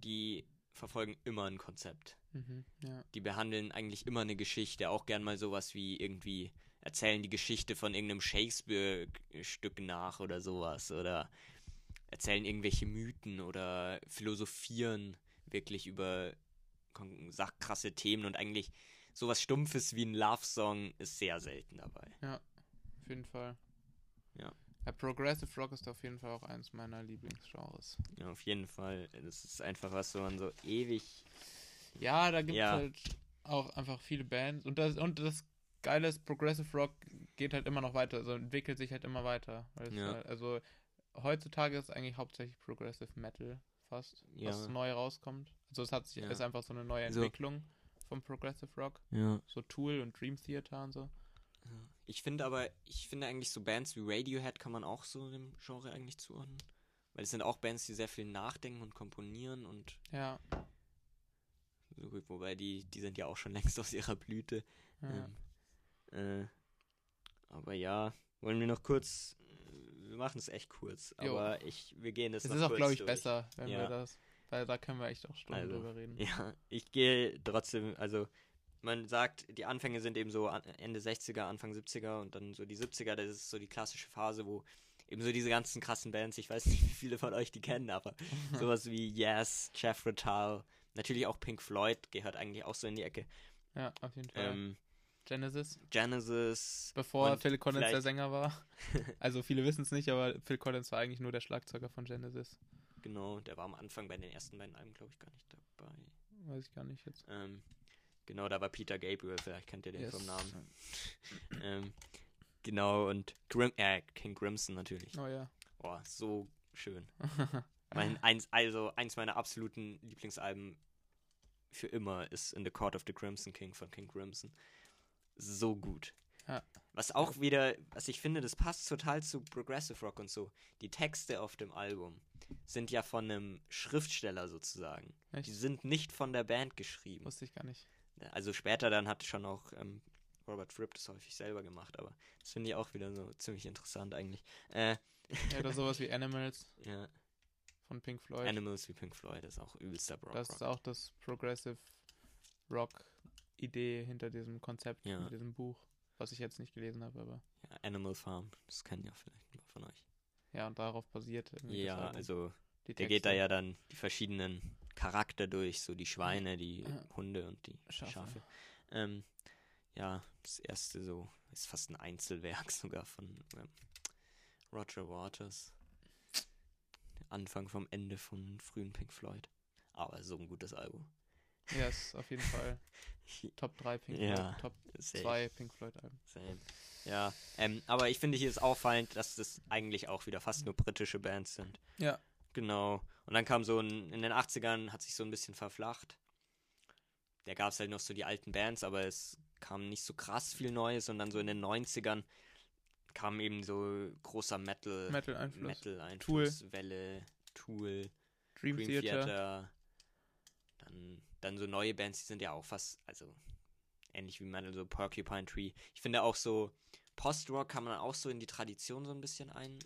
die verfolgen immer ein Konzept. Mhm, ja. Die behandeln eigentlich immer eine Geschichte, auch gern mal sowas wie irgendwie erzählen die Geschichte von irgendeinem Shakespeare-Stück nach oder sowas oder erzählen irgendwelche Mythen oder philosophieren wirklich über krasse Themen und eigentlich sowas Stumpfes wie ein Love-Song ist sehr selten dabei. Auf jeden Fall. Ja. ja. Progressive Rock ist auf jeden Fall auch eins meiner Lieblingsgenres. Ja, auf jeden Fall. Das ist einfach was, wo man so ewig. Ja, da gibt es Ja. halt auch einfach viele Bands. Und das, und das Geile ist, Progressive Rock geht halt immer noch weiter, also entwickelt sich halt immer weiter. Ja. halt, also heutzutage ist eigentlich hauptsächlich Progressive Metal fast, was Ja. neu rauskommt. Also es hat sich, Ja. ist einfach so eine neue Entwicklung vom Progressive Rock. Ja. So Tool und Dream Theater und so. Ich finde aber, ich finde eigentlich so Bands wie Radiohead kann man auch so dem Genre eigentlich zuordnen. Weil es sind auch Bands, die sehr viel nachdenken und komponieren und Ja. so gut, wobei die, die sind ja auch schon (laughs) längst aus ihrer Blüte. ja. Ähm, äh, aber ja, wollen wir noch kurz, wir machen es echt kurz, Jo. aber ich, wir gehen es Es ist auch, glaube ich, durch. besser, wenn Ja. wir das. Weil da können wir echt auch Stunden Also, drüber reden. Ja, ich gehe trotzdem, also man sagt, die Anfänge sind eben so Ende 60er, Anfang 70er und dann so die 70er, das ist so die klassische Phase, wo eben so diese ganzen krassen Bands, ich weiß nicht, (laughs) wie viele von euch die kennen, aber (laughs) sowas wie Yes, Jeff Tull, natürlich auch Pink Floyd gehört eigentlich auch so in die Ecke. Ja, auf jeden Fall. Ähm, Genesis, Genesis. bevor Phil Collins der Sänger war. (laughs) also viele wissen es nicht, aber Phil Collins war eigentlich nur der Schlagzeuger von Genesis. Genau, der war am Anfang bei den ersten beiden Alben, glaube ich, gar nicht dabei. Weiß ich gar nicht jetzt. Ähm, genau, da war Peter Gabriel, vielleicht kennt ihr den Yes. vom Namen. (laughs) Ähm, genau, und Grim äh, King Crimson natürlich. Oh ja. Oh, so schön. (laughs) Mein, eins, also eins meiner absoluten Lieblingsalben für immer ist In the Court of the Crimson King von King Crimson. So gut. Ja. Was auch wieder, was ich finde, das passt total zu Progressive Rock und so. Die Texte auf dem Album sind ja von einem Schriftsteller sozusagen. Echt? Die sind nicht von der Band geschrieben. Wusste ich gar nicht. Also später dann hat schon auch ähm, Robert Fripp das häufig selber gemacht, aber das finde ich auch wieder so ziemlich interessant eigentlich. Äh, Ja, oder sowas wie Animals (laughs) ja, von Pink Floyd. Animals wie Pink Floyd ist auch übelster Rock. das ist auch das Progressive Rock Idee hinter diesem Konzept, Ja. hinter diesem Buch, was ich jetzt nicht gelesen habe, aber Ja, Animal Farm, das kennen ja vielleicht ein paar von euch. ja, und darauf basiert Ja, Album. also die der geht da ja dann die verschiedenen Charakter durch, so die Schweine, die Ja. Hunde und die Schafe. Schafe. Ähm, ja, das erste so ist fast ein Einzelwerk (laughs) sogar von ähm, Roger Waters. Anfang vom Ende von frühen Pink Floyd. Aber so ein gutes Album. Yes, auf jeden Fall. (laughs) Top 3 Pink Ja, Floyd, Top Safe, 2 Pink Floyd Alben. Same. Ja, ähm, aber ich finde hier ist auffallend, dass das eigentlich auch wieder fast nur britische Bands sind. Ja. Genau. Und dann kam so ein, in den 80ern hat sich so ein bisschen verflacht. Da gab es halt noch so die alten Bands, aber es kam nicht so krass viel Neues und dann so in den 90ern kam eben so großer Metal, Metal Einfluss. Metal Einfluss, Welle, Tool, Dream, Dream Theater. Theater. Dann, dann so neue Bands, die sind ja auch fast, also ähnlich wie Metal, so Porcupine Tree. Ich finde auch so, Post-Rock kann man auch so in die Tradition so ein bisschen ein,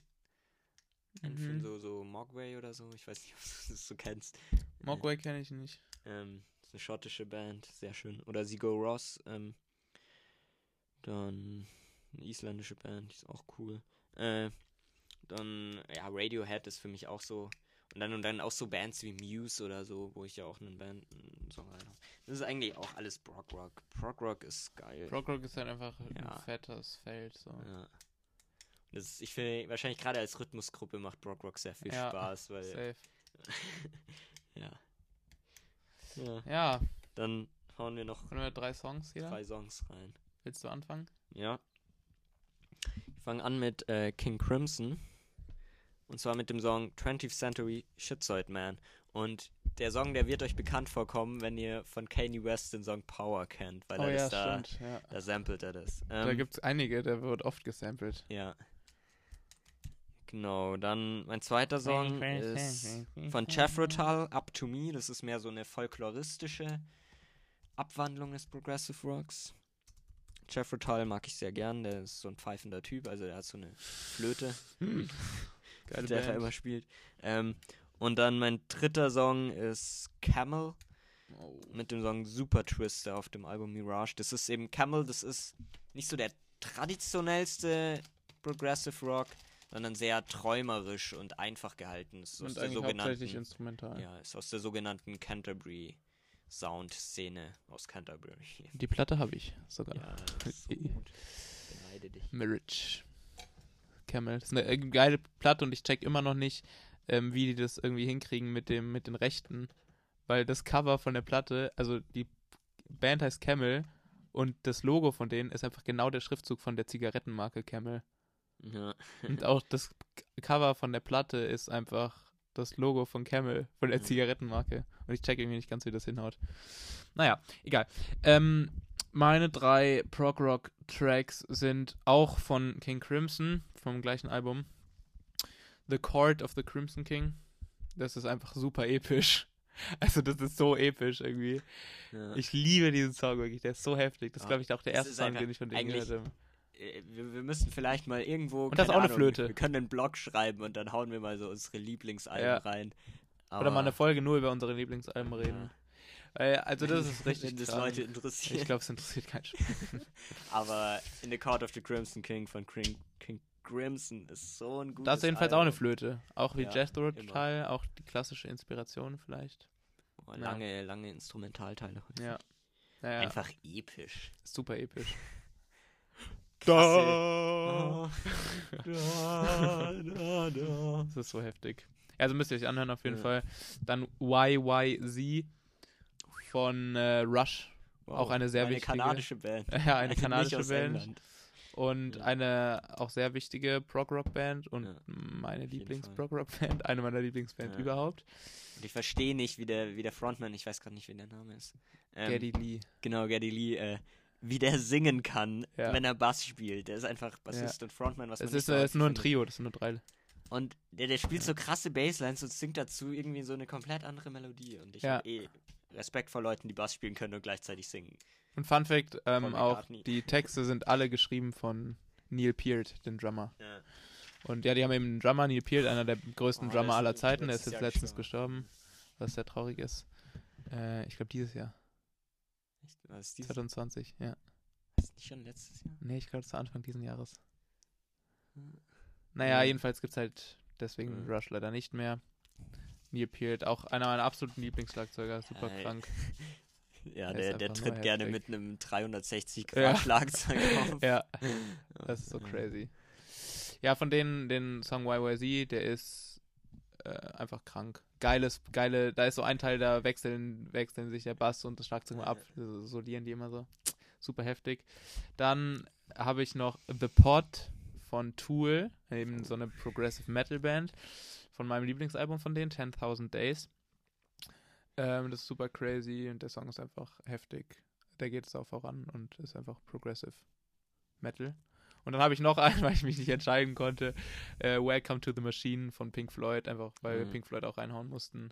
Mhm. so, so Mogwai oder so. Ich weiß nicht, (laughs) ob du das so kennst. Mogwai kenne ich nicht. Ähm, ist eine schottische Band, sehr schön. Oder Sigo Ross, ähm, dann eine isländische Band, die ist auch cool. Äh, dann, ja, Radiohead ist für mich auch so. Und dann und dann auch so Bands wie Muse oder so, wo ich ja auch einen Band einen Song rein habe. Das ist eigentlich auch alles Prog Rock. Prog Rock ist geil. Prog Rock ist halt einfach Ja. ein fettes Feld. So. Ja. Ist, ich finde, wahrscheinlich gerade als Rhythmusgruppe macht Prog Rock sehr viel Ja, Spaß, weil. Safe. (laughs) ja. ja. Ja, Dann hauen wir noch können wir drei Songs hier? drei Songs rein. Willst du anfangen? Ja. Ich fange an mit äh, King Crimson. Und zwar mit dem Song 20th Century Schizoid Man. Und der Song, der wird euch bekannt vorkommen, wenn ihr von Kanye West den Song Power kennt, weil oh er ja, das da, stimmt. Ja. da samplet er das. da Ähm, gibt es einige, der wird oft gesampelt. ja. Genau, dann mein zweiter Song ist von Jethro Tull, Up to Me. Das ist mehr so eine folkloristische Abwandlung des Progressive Rocks. Jethro Tull mag ich sehr gern, der ist so ein pfeifender Typ, also der hat so eine Flöte, Geile der er Band. immer spielt. Ähm, und dann mein dritter Song ist Camel Oh. mit dem Song Super Twister auf dem Album Mirage. Das ist eben Camel, das ist nicht so der traditionellste Progressive Rock, sondern sehr träumerisch und einfach gehalten. Ist aus Und der eigentlich hauptsächlich sogenannten instrumental. ja, ist aus der sogenannten Canterbury Sound-Szene aus Canterbury. Die Platte habe ich sogar. Ja, so. Beneide dich. Marriage. Camel. Das ist eine äh, geile Platte und ich check immer noch nicht, ähm, wie die das irgendwie hinkriegen mit dem, mit den Rechten. Weil das Cover von der Platte, also die Band heißt Camel und das Logo von denen ist einfach genau der Schriftzug von der Zigarettenmarke Camel. Ja. Und auch das Cover von der Platte ist einfach das Logo von Camel, von der. Zigarettenmarke. Und ich check irgendwie nicht ganz, wie das hinhaut. Naja, egal. Ähm, meine drei Prog-Rock-Tracks sind auch von King Crimson, vom gleichen Album. The Court of the Crimson King. Das ist einfach super episch. (laughs) Also das ist so episch irgendwie. ja. Ich liebe diesen Song wirklich, der ist so heftig. Das ist, Ja, glaube ich, auch der erste Song, den ich von denen gehört habe. Äh, wir, wir müssen vielleicht mal irgendwo. Und das ist auch eine Ahnung, Flöte. Wir können einen Blog schreiben und dann hauen wir mal so unsere Lieblingsalben Ja. rein. Oder mal eine Aber- Folge nur über unsere Lieblingsalben reden. Äh, also das ist (laughs) richtig Wenn das krank. Leute interessiert. Ich glaube, es interessiert keinen. (laughs) Aber In the Court of the Crimson King von King, King Crimson ist so ein gutes Da ist jedenfalls auch eine Album. Flöte. Auch wie Ja, Jethro immer. Teil, auch die klassische Inspiration vielleicht. Oh, Ja. lange, lange Instrumentalteile. Ja. Naja, Einfach episch. super episch. (laughs) Krasse- Da, da, da. Das ist so heftig. Also müsst ihr euch anhören auf jeden Ja. Fall. Dann YYZ von äh, Rush. Wow, Auch eine sehr eine wichtige- kanadische Band. (laughs) Ja, eine Nicht kanadische Band. England. Und Ja. eine auch sehr wichtige Prog-Rock-Band und Ja, meine Lieblings-Prog-Rock-Band, eine meiner Lieblingsbands Ja. überhaupt. Und ich verstehe nicht, wie der, wie der Frontman, ich weiß gerade nicht, wie der Name ist. Ähm, Geddy Lee. Genau, Geddy Lee, äh, wie der singen kann, wenn er Bass spielt. Der ist einfach Bassist und Frontman, was Es man ist, nicht so äh, ist nur ein Trio, das sind nur drei. Und der, der spielt so krasse Basslines und singt dazu irgendwie so eine komplett andere Melodie. Und ich Ja. habe eh Respekt vor Leuten, die Bass spielen können und gleichzeitig singen. Und Fun Fact, ähm, auch die Texte sind alle geschrieben von Neil Peart, den Drummer. Ja. Und ja, die haben eben einen Drummer, Neil Peart, einer der größten Oh, Drummer aller Zeiten. Der ist jetzt Jahr letztens gestorben. gestorben, was sehr traurig ist. Äh, ich glaube dieses Jahr, Echt? Was ist dieses 2020, ja. ist nicht schon letztes Jahr? Nee, ich glaube, zu Anfang diesen Jahres. Hm. Naja, Ja. jedenfalls gibt es halt deswegen Ja. Rush leider nicht mehr. Neil Peart, auch einer meiner absoluten Lieblingsschlagzeuger, super Ey. krank. (laughs) Ja, Der der, tritt gerne mit einem 360 Grad Ja. (laughs) Schlagzeug (laughs) auf. Ja, das ist so crazy. Ja, von denen, den Song YYZ, der ist äh, einfach krank. Geiles, geile, da ist so ein Teil, da wechseln, wechseln sich der Bass und das Schlagzeug mal ab. So solieren die immer so. Super heftig. Dann habe ich noch The Pot von Tool, eben so eine Progressive Metal Band von meinem Lieblingsalbum von denen, 10.000 Days. Ähm, das ist super crazy und der Song ist einfach heftig. Da geht es auch voran und ist einfach Progressive Metal. Und dann habe ich noch (laughs) einen, weil ich mich nicht entscheiden konnte. Äh, Welcome to the Machine von Pink Floyd, einfach weil Mhm. Pink Floyd auch reinhauen mussten.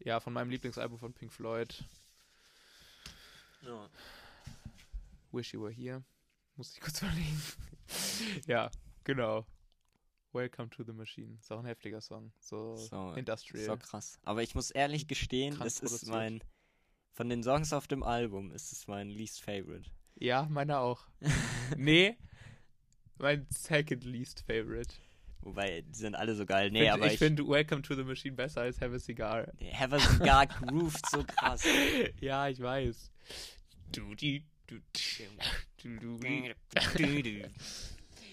Ja, von meinem Lieblingsalbum von Pink Floyd. Ja. Wish You Were Here. Muss ich kurz (laughs) überlegen. ja, genau. Welcome to the Machine. Ist auch ein heftiger Song. So, So, Industrial. So krass. Aber ich muss ehrlich gestehen, Krass es ist produziert. mein. Von den Songs auf dem Album ist es mein least favorite. Ja, meiner auch. (laughs) nee, mein second least favorite. Wobei, die sind alle so geil. Nee, Find- aber ich ich. finde Welcome to the Machine besser als Have a Cigar. Have a Cigar grooved so krass. (laughs) ja, ich weiß. Du, die, du, du, du, du. (laughs)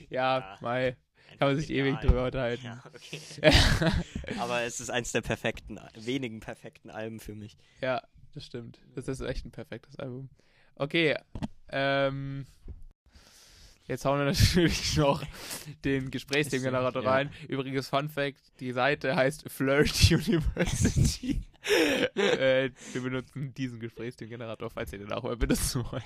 Ja, Ja. Mai. Kann man sich ewig Egal. drüber unterhalten. Ja, okay. (laughs) Aber es ist eins der perfekten, wenigen perfekten Alben für mich. Ja, das stimmt. Das ist echt ein perfektes Album. Okay, ähm. Jetzt hauen wir natürlich (laughs) noch den Gesprächsthemengenerator Ja. rein. Übrigens, Fun Fact: Die Seite heißt Flirt (laughs) University. äh, wir benutzen diesen Gesprächsthemengenerator, falls ihr den auch mal benutzen wollt.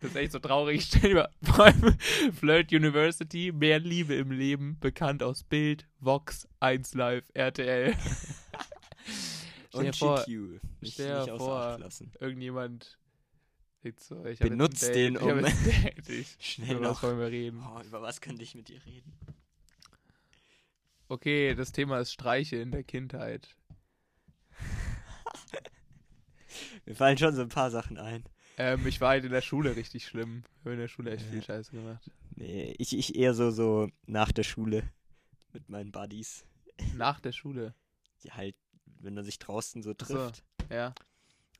Das ist echt so traurig. Stell dir mal vor allem (laughs) Flirt University, mehr Liebe im Leben, bekannt aus Bild, Vox, 1 Live, RTL. Und vor, GQ. Nicht, stell nicht vor, lassen. irgendjemand so, ich Benutzt den, ich um- ich, (laughs) Schnell über was noch. wollen wir reden? Oh, über was könnte ich mit dir reden? Okay, das Thema ist Streiche in der Kindheit. (laughs) Mir fallen schon so ein paar Sachen ein. Ähm, ich war halt in der Schule richtig schlimm. Ich habe in der Schule echt Ja. viel Scheiße gemacht. Nee, ich, ich eher so, so nach der Schule mit meinen Buddies. Nach der Schule. Die halt, wenn man sich draußen so Ach so. trifft. Ja.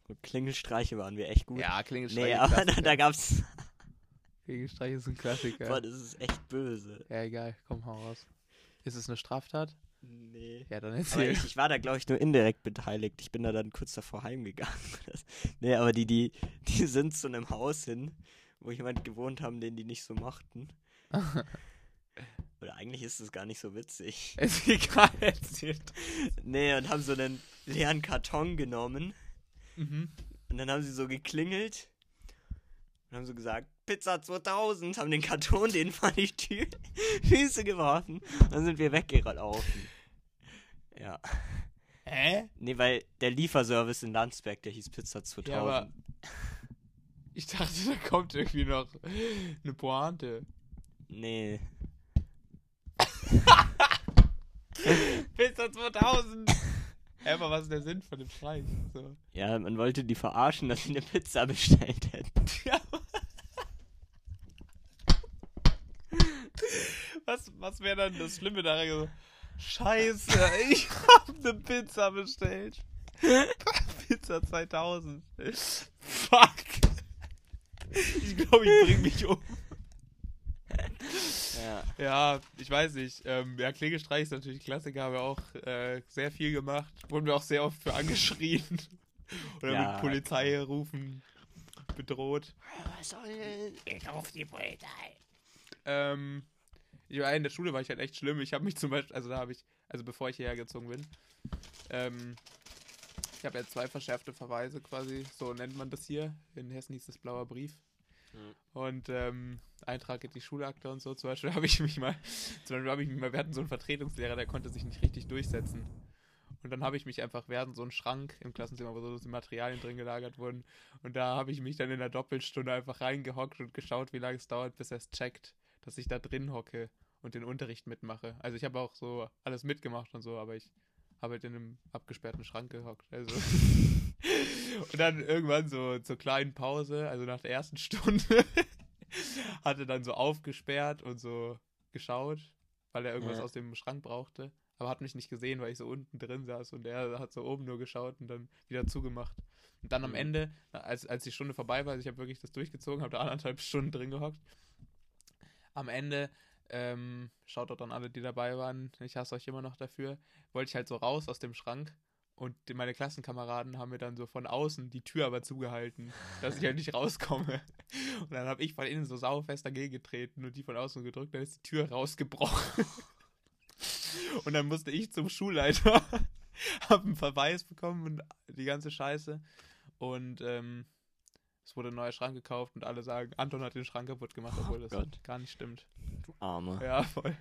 Und Klingelstreiche waren wir echt gut. Ja, Klingelstreiche. nee, aber da, da gab's. (laughs) Klingelstreiche ist ein Klassiker. Boah, das ist echt böse. Ja, egal. Komm, hau raus. Ist es eine Straftat? Nee. Ja, dann erzähl. ich, ich war da, glaube ich, nur indirekt beteiligt. Ich bin da dann kurz davor heimgegangen. (laughs) Nee, aber die, die, die sind zu einem Haus hin, wo jemand gewohnt haben, den die nicht so mochten. (laughs) Oder eigentlich ist es gar nicht so witzig. ist egal, (laughs) erzählt. Nee, und haben so einen leeren Karton genommen. Mhm. Und dann haben sie so geklingelt. Und haben so gesagt, Pizza 2000. Haben den Karton denen vor die Tür, (laughs) Füße geworfen. Und dann sind wir weggelaufen. Ja. Hä? Nee, weil der Lieferservice in Landsberg, der hieß Pizza 2000. Ja, aber ich dachte, da kommt irgendwie noch eine Pointe. Nee. (laughs) Pizza 2000! Hä, aber was ist der Sinn von dem Streich? So. Ja, man wollte die verarschen, dass sie eine Pizza bestellt hätten. Ja. Was, was wäre dann das Schlimme daran? Scheiße, (laughs) ich habe eine Pizza bestellt. (laughs) Pizza 2000. Fuck. Ich glaube, ich bring mich um. Ja. Ja, ich weiß nicht. Ähm, ja, Klingelstreich ist natürlich Klassiker, haben wir auch äh, sehr viel gemacht. Wurden wir auch sehr oft für angeschrien. (laughs) Oder Ja, mit Polizei rufen bedroht. Was soll Ich ruf die Polizei. Ähm, ja, in der Schule war ich halt echt schlimm. Ich habe mich zum Beispiel, also da habe ich, also bevor ich hierher gezogen bin, ähm, ich habe ja zwei verschärfte Verweise quasi, so nennt man das hier. In Hessen hieß das blauer Brief. Mhm. Und ähm, Eintrag in die Schulakte und so. Zum Beispiel (laughs) habe ich mich mal, zum Beispiel habe ich mich mal, wir hatten so einen Vertretungslehrer, der konnte sich nicht richtig durchsetzen. Und dann habe ich mich einfach, wir hatten so einen Schrank im Klassenzimmer, wo so die Materialien drin gelagert wurden. Und da habe ich mich dann in der Doppelstunde einfach reingehockt und geschaut, wie lange es dauert, bis er es checkt, dass ich da drin hocke und den Unterricht mitmache. Also ich habe auch so alles mitgemacht und so, aber ich habe halt in einem abgesperrten Schrank gehockt. Also. (laughs) und dann irgendwann so zur kleinen Pause, also nach der ersten Stunde, (laughs) hatte dann so aufgesperrt und so geschaut, weil er irgendwas Ja. aus dem Schrank brauchte. Aber hat mich nicht gesehen, weil ich so unten drin saß und er hat so oben nur geschaut und dann wieder zugemacht. Und dann am Mhm. Ende, als, als die Stunde vorbei war, also ich habe wirklich das durchgezogen, habe da anderthalb Stunden drin gehockt. Am Ende, ähm, schaut dort an alle, die dabei waren, ich hasse euch immer noch dafür, wollte ich halt so raus aus dem Schrank und meine Klassenkameraden haben mir dann so von außen die Tür aber zugehalten, dass ich halt nicht rauskomme. (laughs) Und dann habe ich von innen so saufest dagegen getreten und die von außen gedrückt, dann ist die Tür rausgebrochen. (laughs) Und dann musste ich zum Schulleiter, (laughs) habe einen Verweis bekommen und die ganze Scheiße. Und ähm, es wurde ein neuer Schrank gekauft und alle sagen, Anton hat den Schrank kaputt gemacht, Oh obwohl das Gott. gar nicht stimmt. Du Arme. Ja, voll.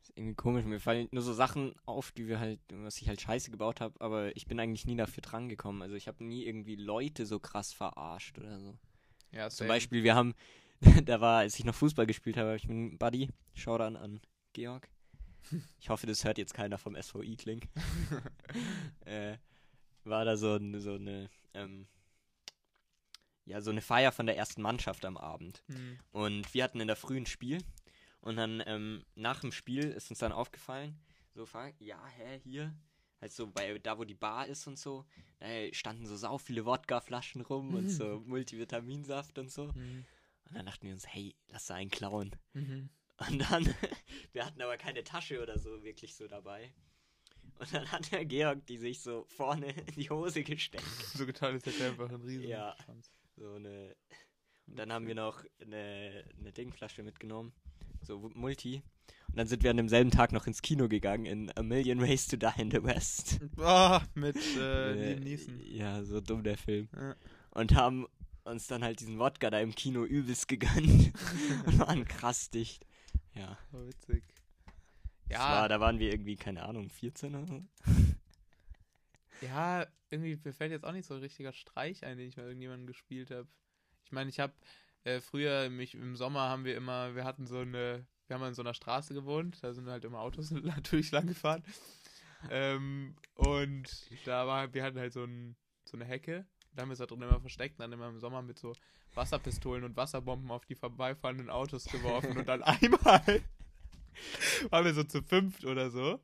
ist irgendwie komisch. Mir fallen nur so Sachen auf, die wir halt, was ich halt scheiße gebaut habe, aber ich bin eigentlich nie dafür drangekommen. Also ich habe nie irgendwie Leute so krass verarscht oder so. Ja, Zum. Beispiel, wir haben, (laughs) da war, als ich noch Fußball gespielt habe, habe ich mit einem Buddy, Shoutout an Georg, ich hoffe, das hört jetzt keiner vom SVI Kling, (laughs) äh, war da so, so eine, ähm, ja, so eine Feier von der ersten Mannschaft am Abend. Hm. Und wir hatten in der Früh ein Spiel. Und dann ähm, nach dem Spiel ist uns dann aufgefallen, so, ja, hä, hier, halt so bei da, wo die Bar ist und so, da standen so sau viele Wodkaflaschen rum und so (laughs) Multivitaminsaft und so. Hm. Und dann dachten wir uns, hey, lass da einen klauen. Mhm. Und dann, (laughs) wir hatten aber keine Tasche oder so wirklich so dabei. Und dann hat der Georg die sich so vorne in die Hose gesteckt. So getan ist der einfach ein riesen Ja. Schwanz. So eine. Und dann haben wir noch eine, eine Dingflasche mitgenommen. So Multi. Und dann sind wir an demselben Tag noch ins Kino gegangen in A Million Ways to Die in the West. (laughs) Ah, mit äh, Äh, Liam Neeson. Ja, so dumm der Film. Ja. Und haben uns dann halt diesen Wodka da im Kino übelst gegönnt. (laughs) und waren krass dicht. Ja. Oh, witzig. Ja, War, da waren wir irgendwie, keine Ahnung, 14 oder so. Ja, irgendwie mir fällt jetzt auch nicht so ein richtiger Streich ein, den ich mal irgendjemanden gespielt habe. Ich meine, ich habe äh, früher mich im Sommer haben wir immer, wir hatten so eine, wir haben in so einer Straße gewohnt, da sind halt immer Autos (laughs) natürlich lang gefahren. Ähm, und da war, wir hatten halt so, ein, so eine Hecke, da haben wir es da drin immer versteckt und dann immer im Sommer mit so Wasserpistolen und Wasserbomben auf die vorbeifahrenden Autos geworfen und dann (laughs) einmal waren wir so zu fünft oder so.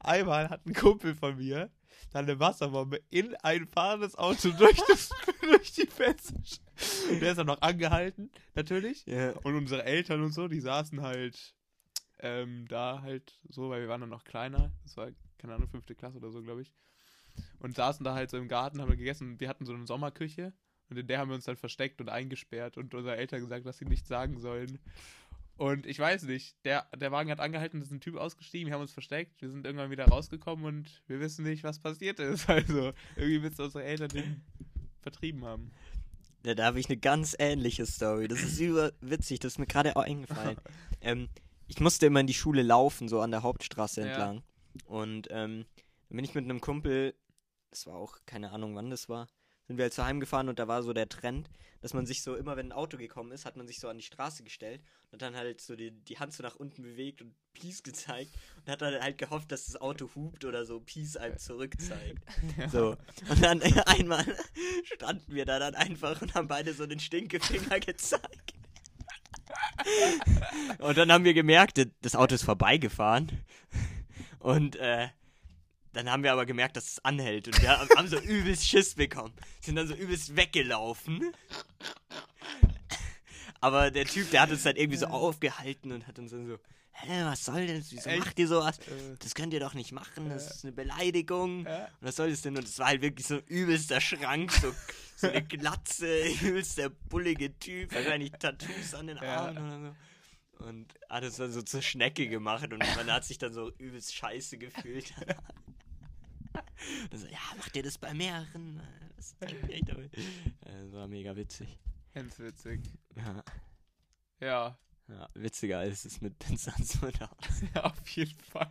Einmal hat ein Kumpel von mir dann eine Wasserbombe in ein fahrendes Auto durch, das, (laughs) durch die Fenster. Der ist dann noch angehalten, natürlich. Ja. Und unsere Eltern und so, die saßen halt ähm, da halt so, weil wir waren dann noch kleiner. Das war, keine Ahnung, fünfte Klasse oder so, glaube ich. Und saßen da halt so im Garten, haben wir gegessen. Wir hatten so eine Sommerküche und in der haben wir uns dann versteckt und eingesperrt und unsere Eltern gesagt, dass sie nichts sagen sollen. Und ich weiß nicht, der, der Wagen hat angehalten, es ist ein Typ ausgestiegen, wir haben uns versteckt, wir sind irgendwann wieder rausgekommen und wir wissen nicht, was passiert ist. (laughs) Also irgendwie müssen unsere Eltern den vertrieben haben. Ja, da habe ich eine ganz ähnliche Story. Das ist über witzig, das ist mir gerade auch eingefallen. (laughs) ähm, ich musste immer in die Schule laufen, so an der Hauptstraße Ja. entlang. Und ähm, dann bin ich mit einem Kumpel, das war auch keine Ahnung, wann das war, sind wir halt zu Heim gefahren und da war so der Trend, dass man sich so immer, wenn ein Auto gekommen ist, hat man sich so an die Straße gestellt und dann halt so die, die Hand so nach unten bewegt und Peace gezeigt und hat dann halt gehofft, dass das Auto hupt oder so Peace einem zurückzeigt. (laughs) So. Und dann einmal standen wir da dann einfach und haben beide so den Stinkefinger gezeigt. Und dann haben wir gemerkt, das Auto ist vorbeigefahren. Und äh, dann haben wir aber gemerkt, dass es anhält. Und wir haben so übelst Schiss bekommen. Sind dann so übelst weggelaufen. Aber der Typ, der hat uns dann irgendwie so aufgehalten und hat uns dann so, hä, was soll das? Wieso Echt? macht ihr sowas? Äh, Das könnt ihr doch nicht machen, das ist eine Beleidigung. Ja. Und was soll das denn? Und es war halt wirklich so ein übelster Schrank, so, so eine Glatze, (laughs) übelster bullige Typ, wahrscheinlich Tattoos an den Ja. Armen oder so. Und hat es dann so zur Schnecke gemacht und man hat sich dann so übelst scheiße gefühlt. (laughs) So, ja, macht ihr das bei mehreren? Das. Äh, Das war mega witzig. ganz witzig. Ja, Ja, ja witziger als es mit Pinsans Mutter. (laughs) ja, auf jeden Fall.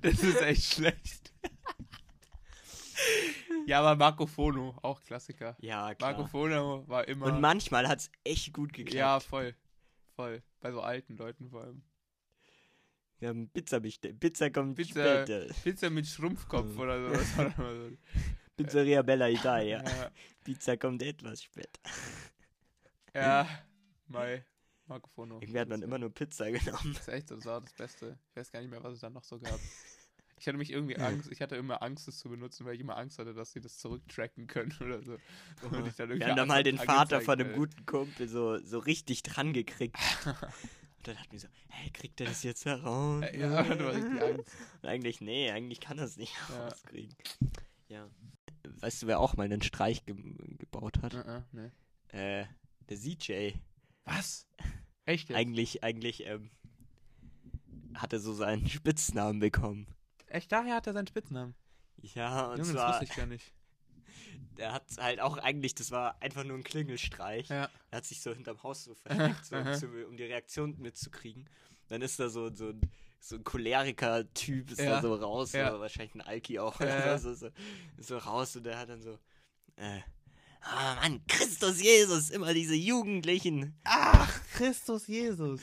Das ist echt schlecht. Ja, aber Marco Fono, auch Klassiker. Ja, klar. Marco Fono war immer. Und manchmal hat es echt gut geklappt. ja, voll. Voll. Bei so alten Leuten vor allem. Wir haben Pizza bestellt. Pizza kommt Pizza- später. Pizza mit Schrumpfkopf Mhm. oder so. Das war immer so. Pizzeria Bella Italia. Ja, Pizza kommt etwas später. ja. Mai. Marco Fono. Irgendwie hat man immer nur Pizza genommen. Das ist echt so, das war das Beste. Ich weiß gar nicht mehr, was es dann noch so gab. Ich hatte mich irgendwie Angst, ich hatte immer Angst, das zu benutzen, weil ich immer Angst hatte, dass sie das zurücktracken können (laughs) oder so. Dann irgendwie Wir haben da Angst mal den Vater von einem guten Kumpel so, so richtig dran gekriegt. (laughs) Und dann hat mir so, hey, kriegt er das jetzt heraus? (laughs) Ja, du hast richtig Angst. (laughs) Und eigentlich, nee, eigentlich kann er es nicht Ja. rauskriegen. Ja. Weißt du, wer auch mal einen Streich ge gebaut hat? Uh, uh, nee. Äh, der CJ. Was? Echt jetzt? Eigentlich, eigentlich, ähm, hat er so seinen Spitznamen bekommen. Echt, daher hat er seinen Spitznamen. Ja, und Junge, das zwar, wusste ich gar nicht. Der hat halt auch eigentlich, das war einfach nur ein Klingelstreich. Ja. Er hat sich so hinterm Haus so (laughs) versteckt, so, zu, um die Reaktion mitzukriegen. Dann ist da so, so, ein, so ein Choleriker-Typ, ist Ja. da so raus, Ja. wahrscheinlich ein Alki auch, ja. (laughs) so, so, so raus und der hat dann so, äh, ah Mann, Christus Jesus, immer diese Jugendlichen. Ach, Christus Jesus.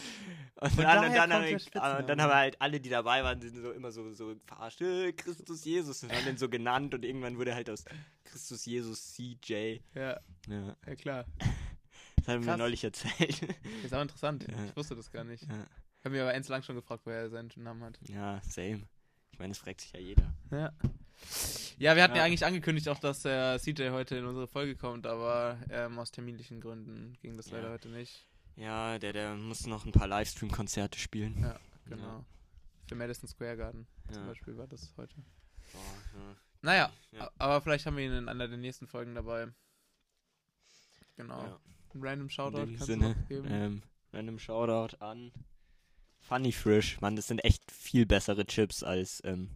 Und, Und dann, daher und dann, haben wir, Spitzname. und dann haben wir halt alle, die dabei waren, sind so immer so, so verarscht, äh, Christus Jesus. Und haben den so genannt und irgendwann wurde halt aus Christus Jesus CJ. Ja, Ja, ja klar. das haben wir neulich erzählt. Ist auch interessant. Ja. Ich wusste das gar nicht. ja. Ich habe mir aber eins lang schon gefragt, woher er seinen Namen hat. ja, same. Ich meine, das fragt sich ja jeder. Ja. Ja, wir hatten ja. Ja. eigentlich angekündigt auch, dass der CJ heute in unsere Folge kommt, aber ähm, aus terminlichen Gründen ging das Ja. leider heute nicht. Ja, der, der muss noch ein paar Livestream-Konzerte spielen. Ja, genau. Ja. Für Madison Square Garden zum. Beispiel war das heute. Boah, ja. Naja, aber vielleicht haben wir ihn in einer der nächsten Folgen dabei. Genau. Ein random Shoutout kannst Sinne, du noch geben. ähm, random Shoutout an Funny Frisch. Mann, das sind echt viel bessere Chips als ähm,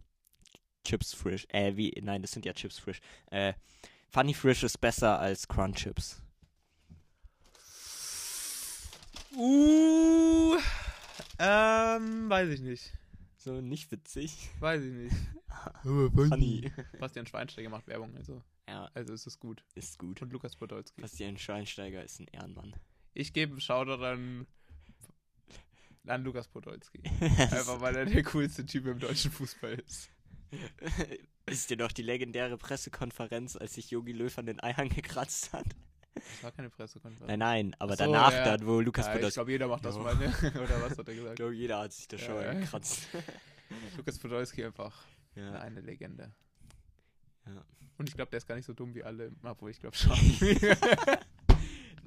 Chips Frisch. Äh, wie, nein, das sind ja Chips Frisch. Äh, Funny Frisch ist besser als Crunch Chips. Uh, ähm, weiß ich nicht. So, nicht witzig. Weiß ich nicht. (laughs) Funny. Bastian Schweinsteiger macht Werbung, also, ja, also ist es gut. ist gut. Und Lukas Podolski. Bastian Schweinsteiger ist ein Ehrenmann. Ich gebe einen Shoutout an, an Lukas Podolski. (laughs) Einfach weil er der coolste Typ im deutschen Fußball ist. (laughs) ist dir doch die legendäre Pressekonferenz, als sich Yogi Löw an den Eiern gekratzt hat? Das war keine Pressekonferenz. Nein, nein, aber so, danach ja. dann, wo Lukas ja, ich Podolski. glaube, jeder macht das Ja. mal, ne? Oder was hat er Ich gesagt? glaube, jeder hat sich da schon Ja, mal ja. gekratzt. (laughs) Lukas Podolski einfach ja. eine Legende. Und ich glaube, der ist gar nicht so dumm wie alle, obwohl ich glaube schon. (laughs)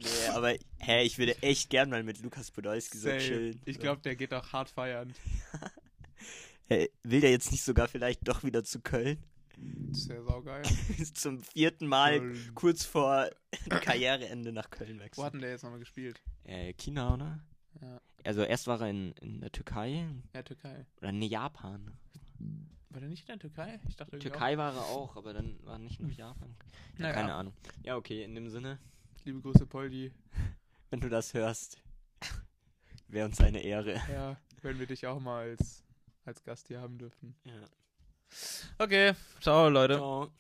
Nee, aber hä, ich würde echt gern mal mit Lukas Podolski so chillen. Ich glaube, der geht auch hart feiern. Will der jetzt nicht sogar vielleicht doch wieder zu Köln? Das ist ja saugeil. (laughs) Zum vierten Mal Ähm, kurz vor (coughs) Karriereende nach Köln Wo wechseln. hat denn der jetzt nochmal gespielt? Äh, China, oder? Ja, Also erst war er in, in der Türkei ja Türkei. oder in Japan. War der nicht in der Türkei? Ich dachte Türkei war er auch, aber dann war nicht noch Japan. Ja, Naja. Keine Ahnung. Ja, okay, in dem Sinne, auch. Liebe Grüße, Poldi. (laughs) wenn du das hörst, wäre uns eine Ehre. Ja, (laughs) wenn wir dich auch mal als, als Gast hier haben dürfen. Ja. Okay, ciao Leute. Ciao.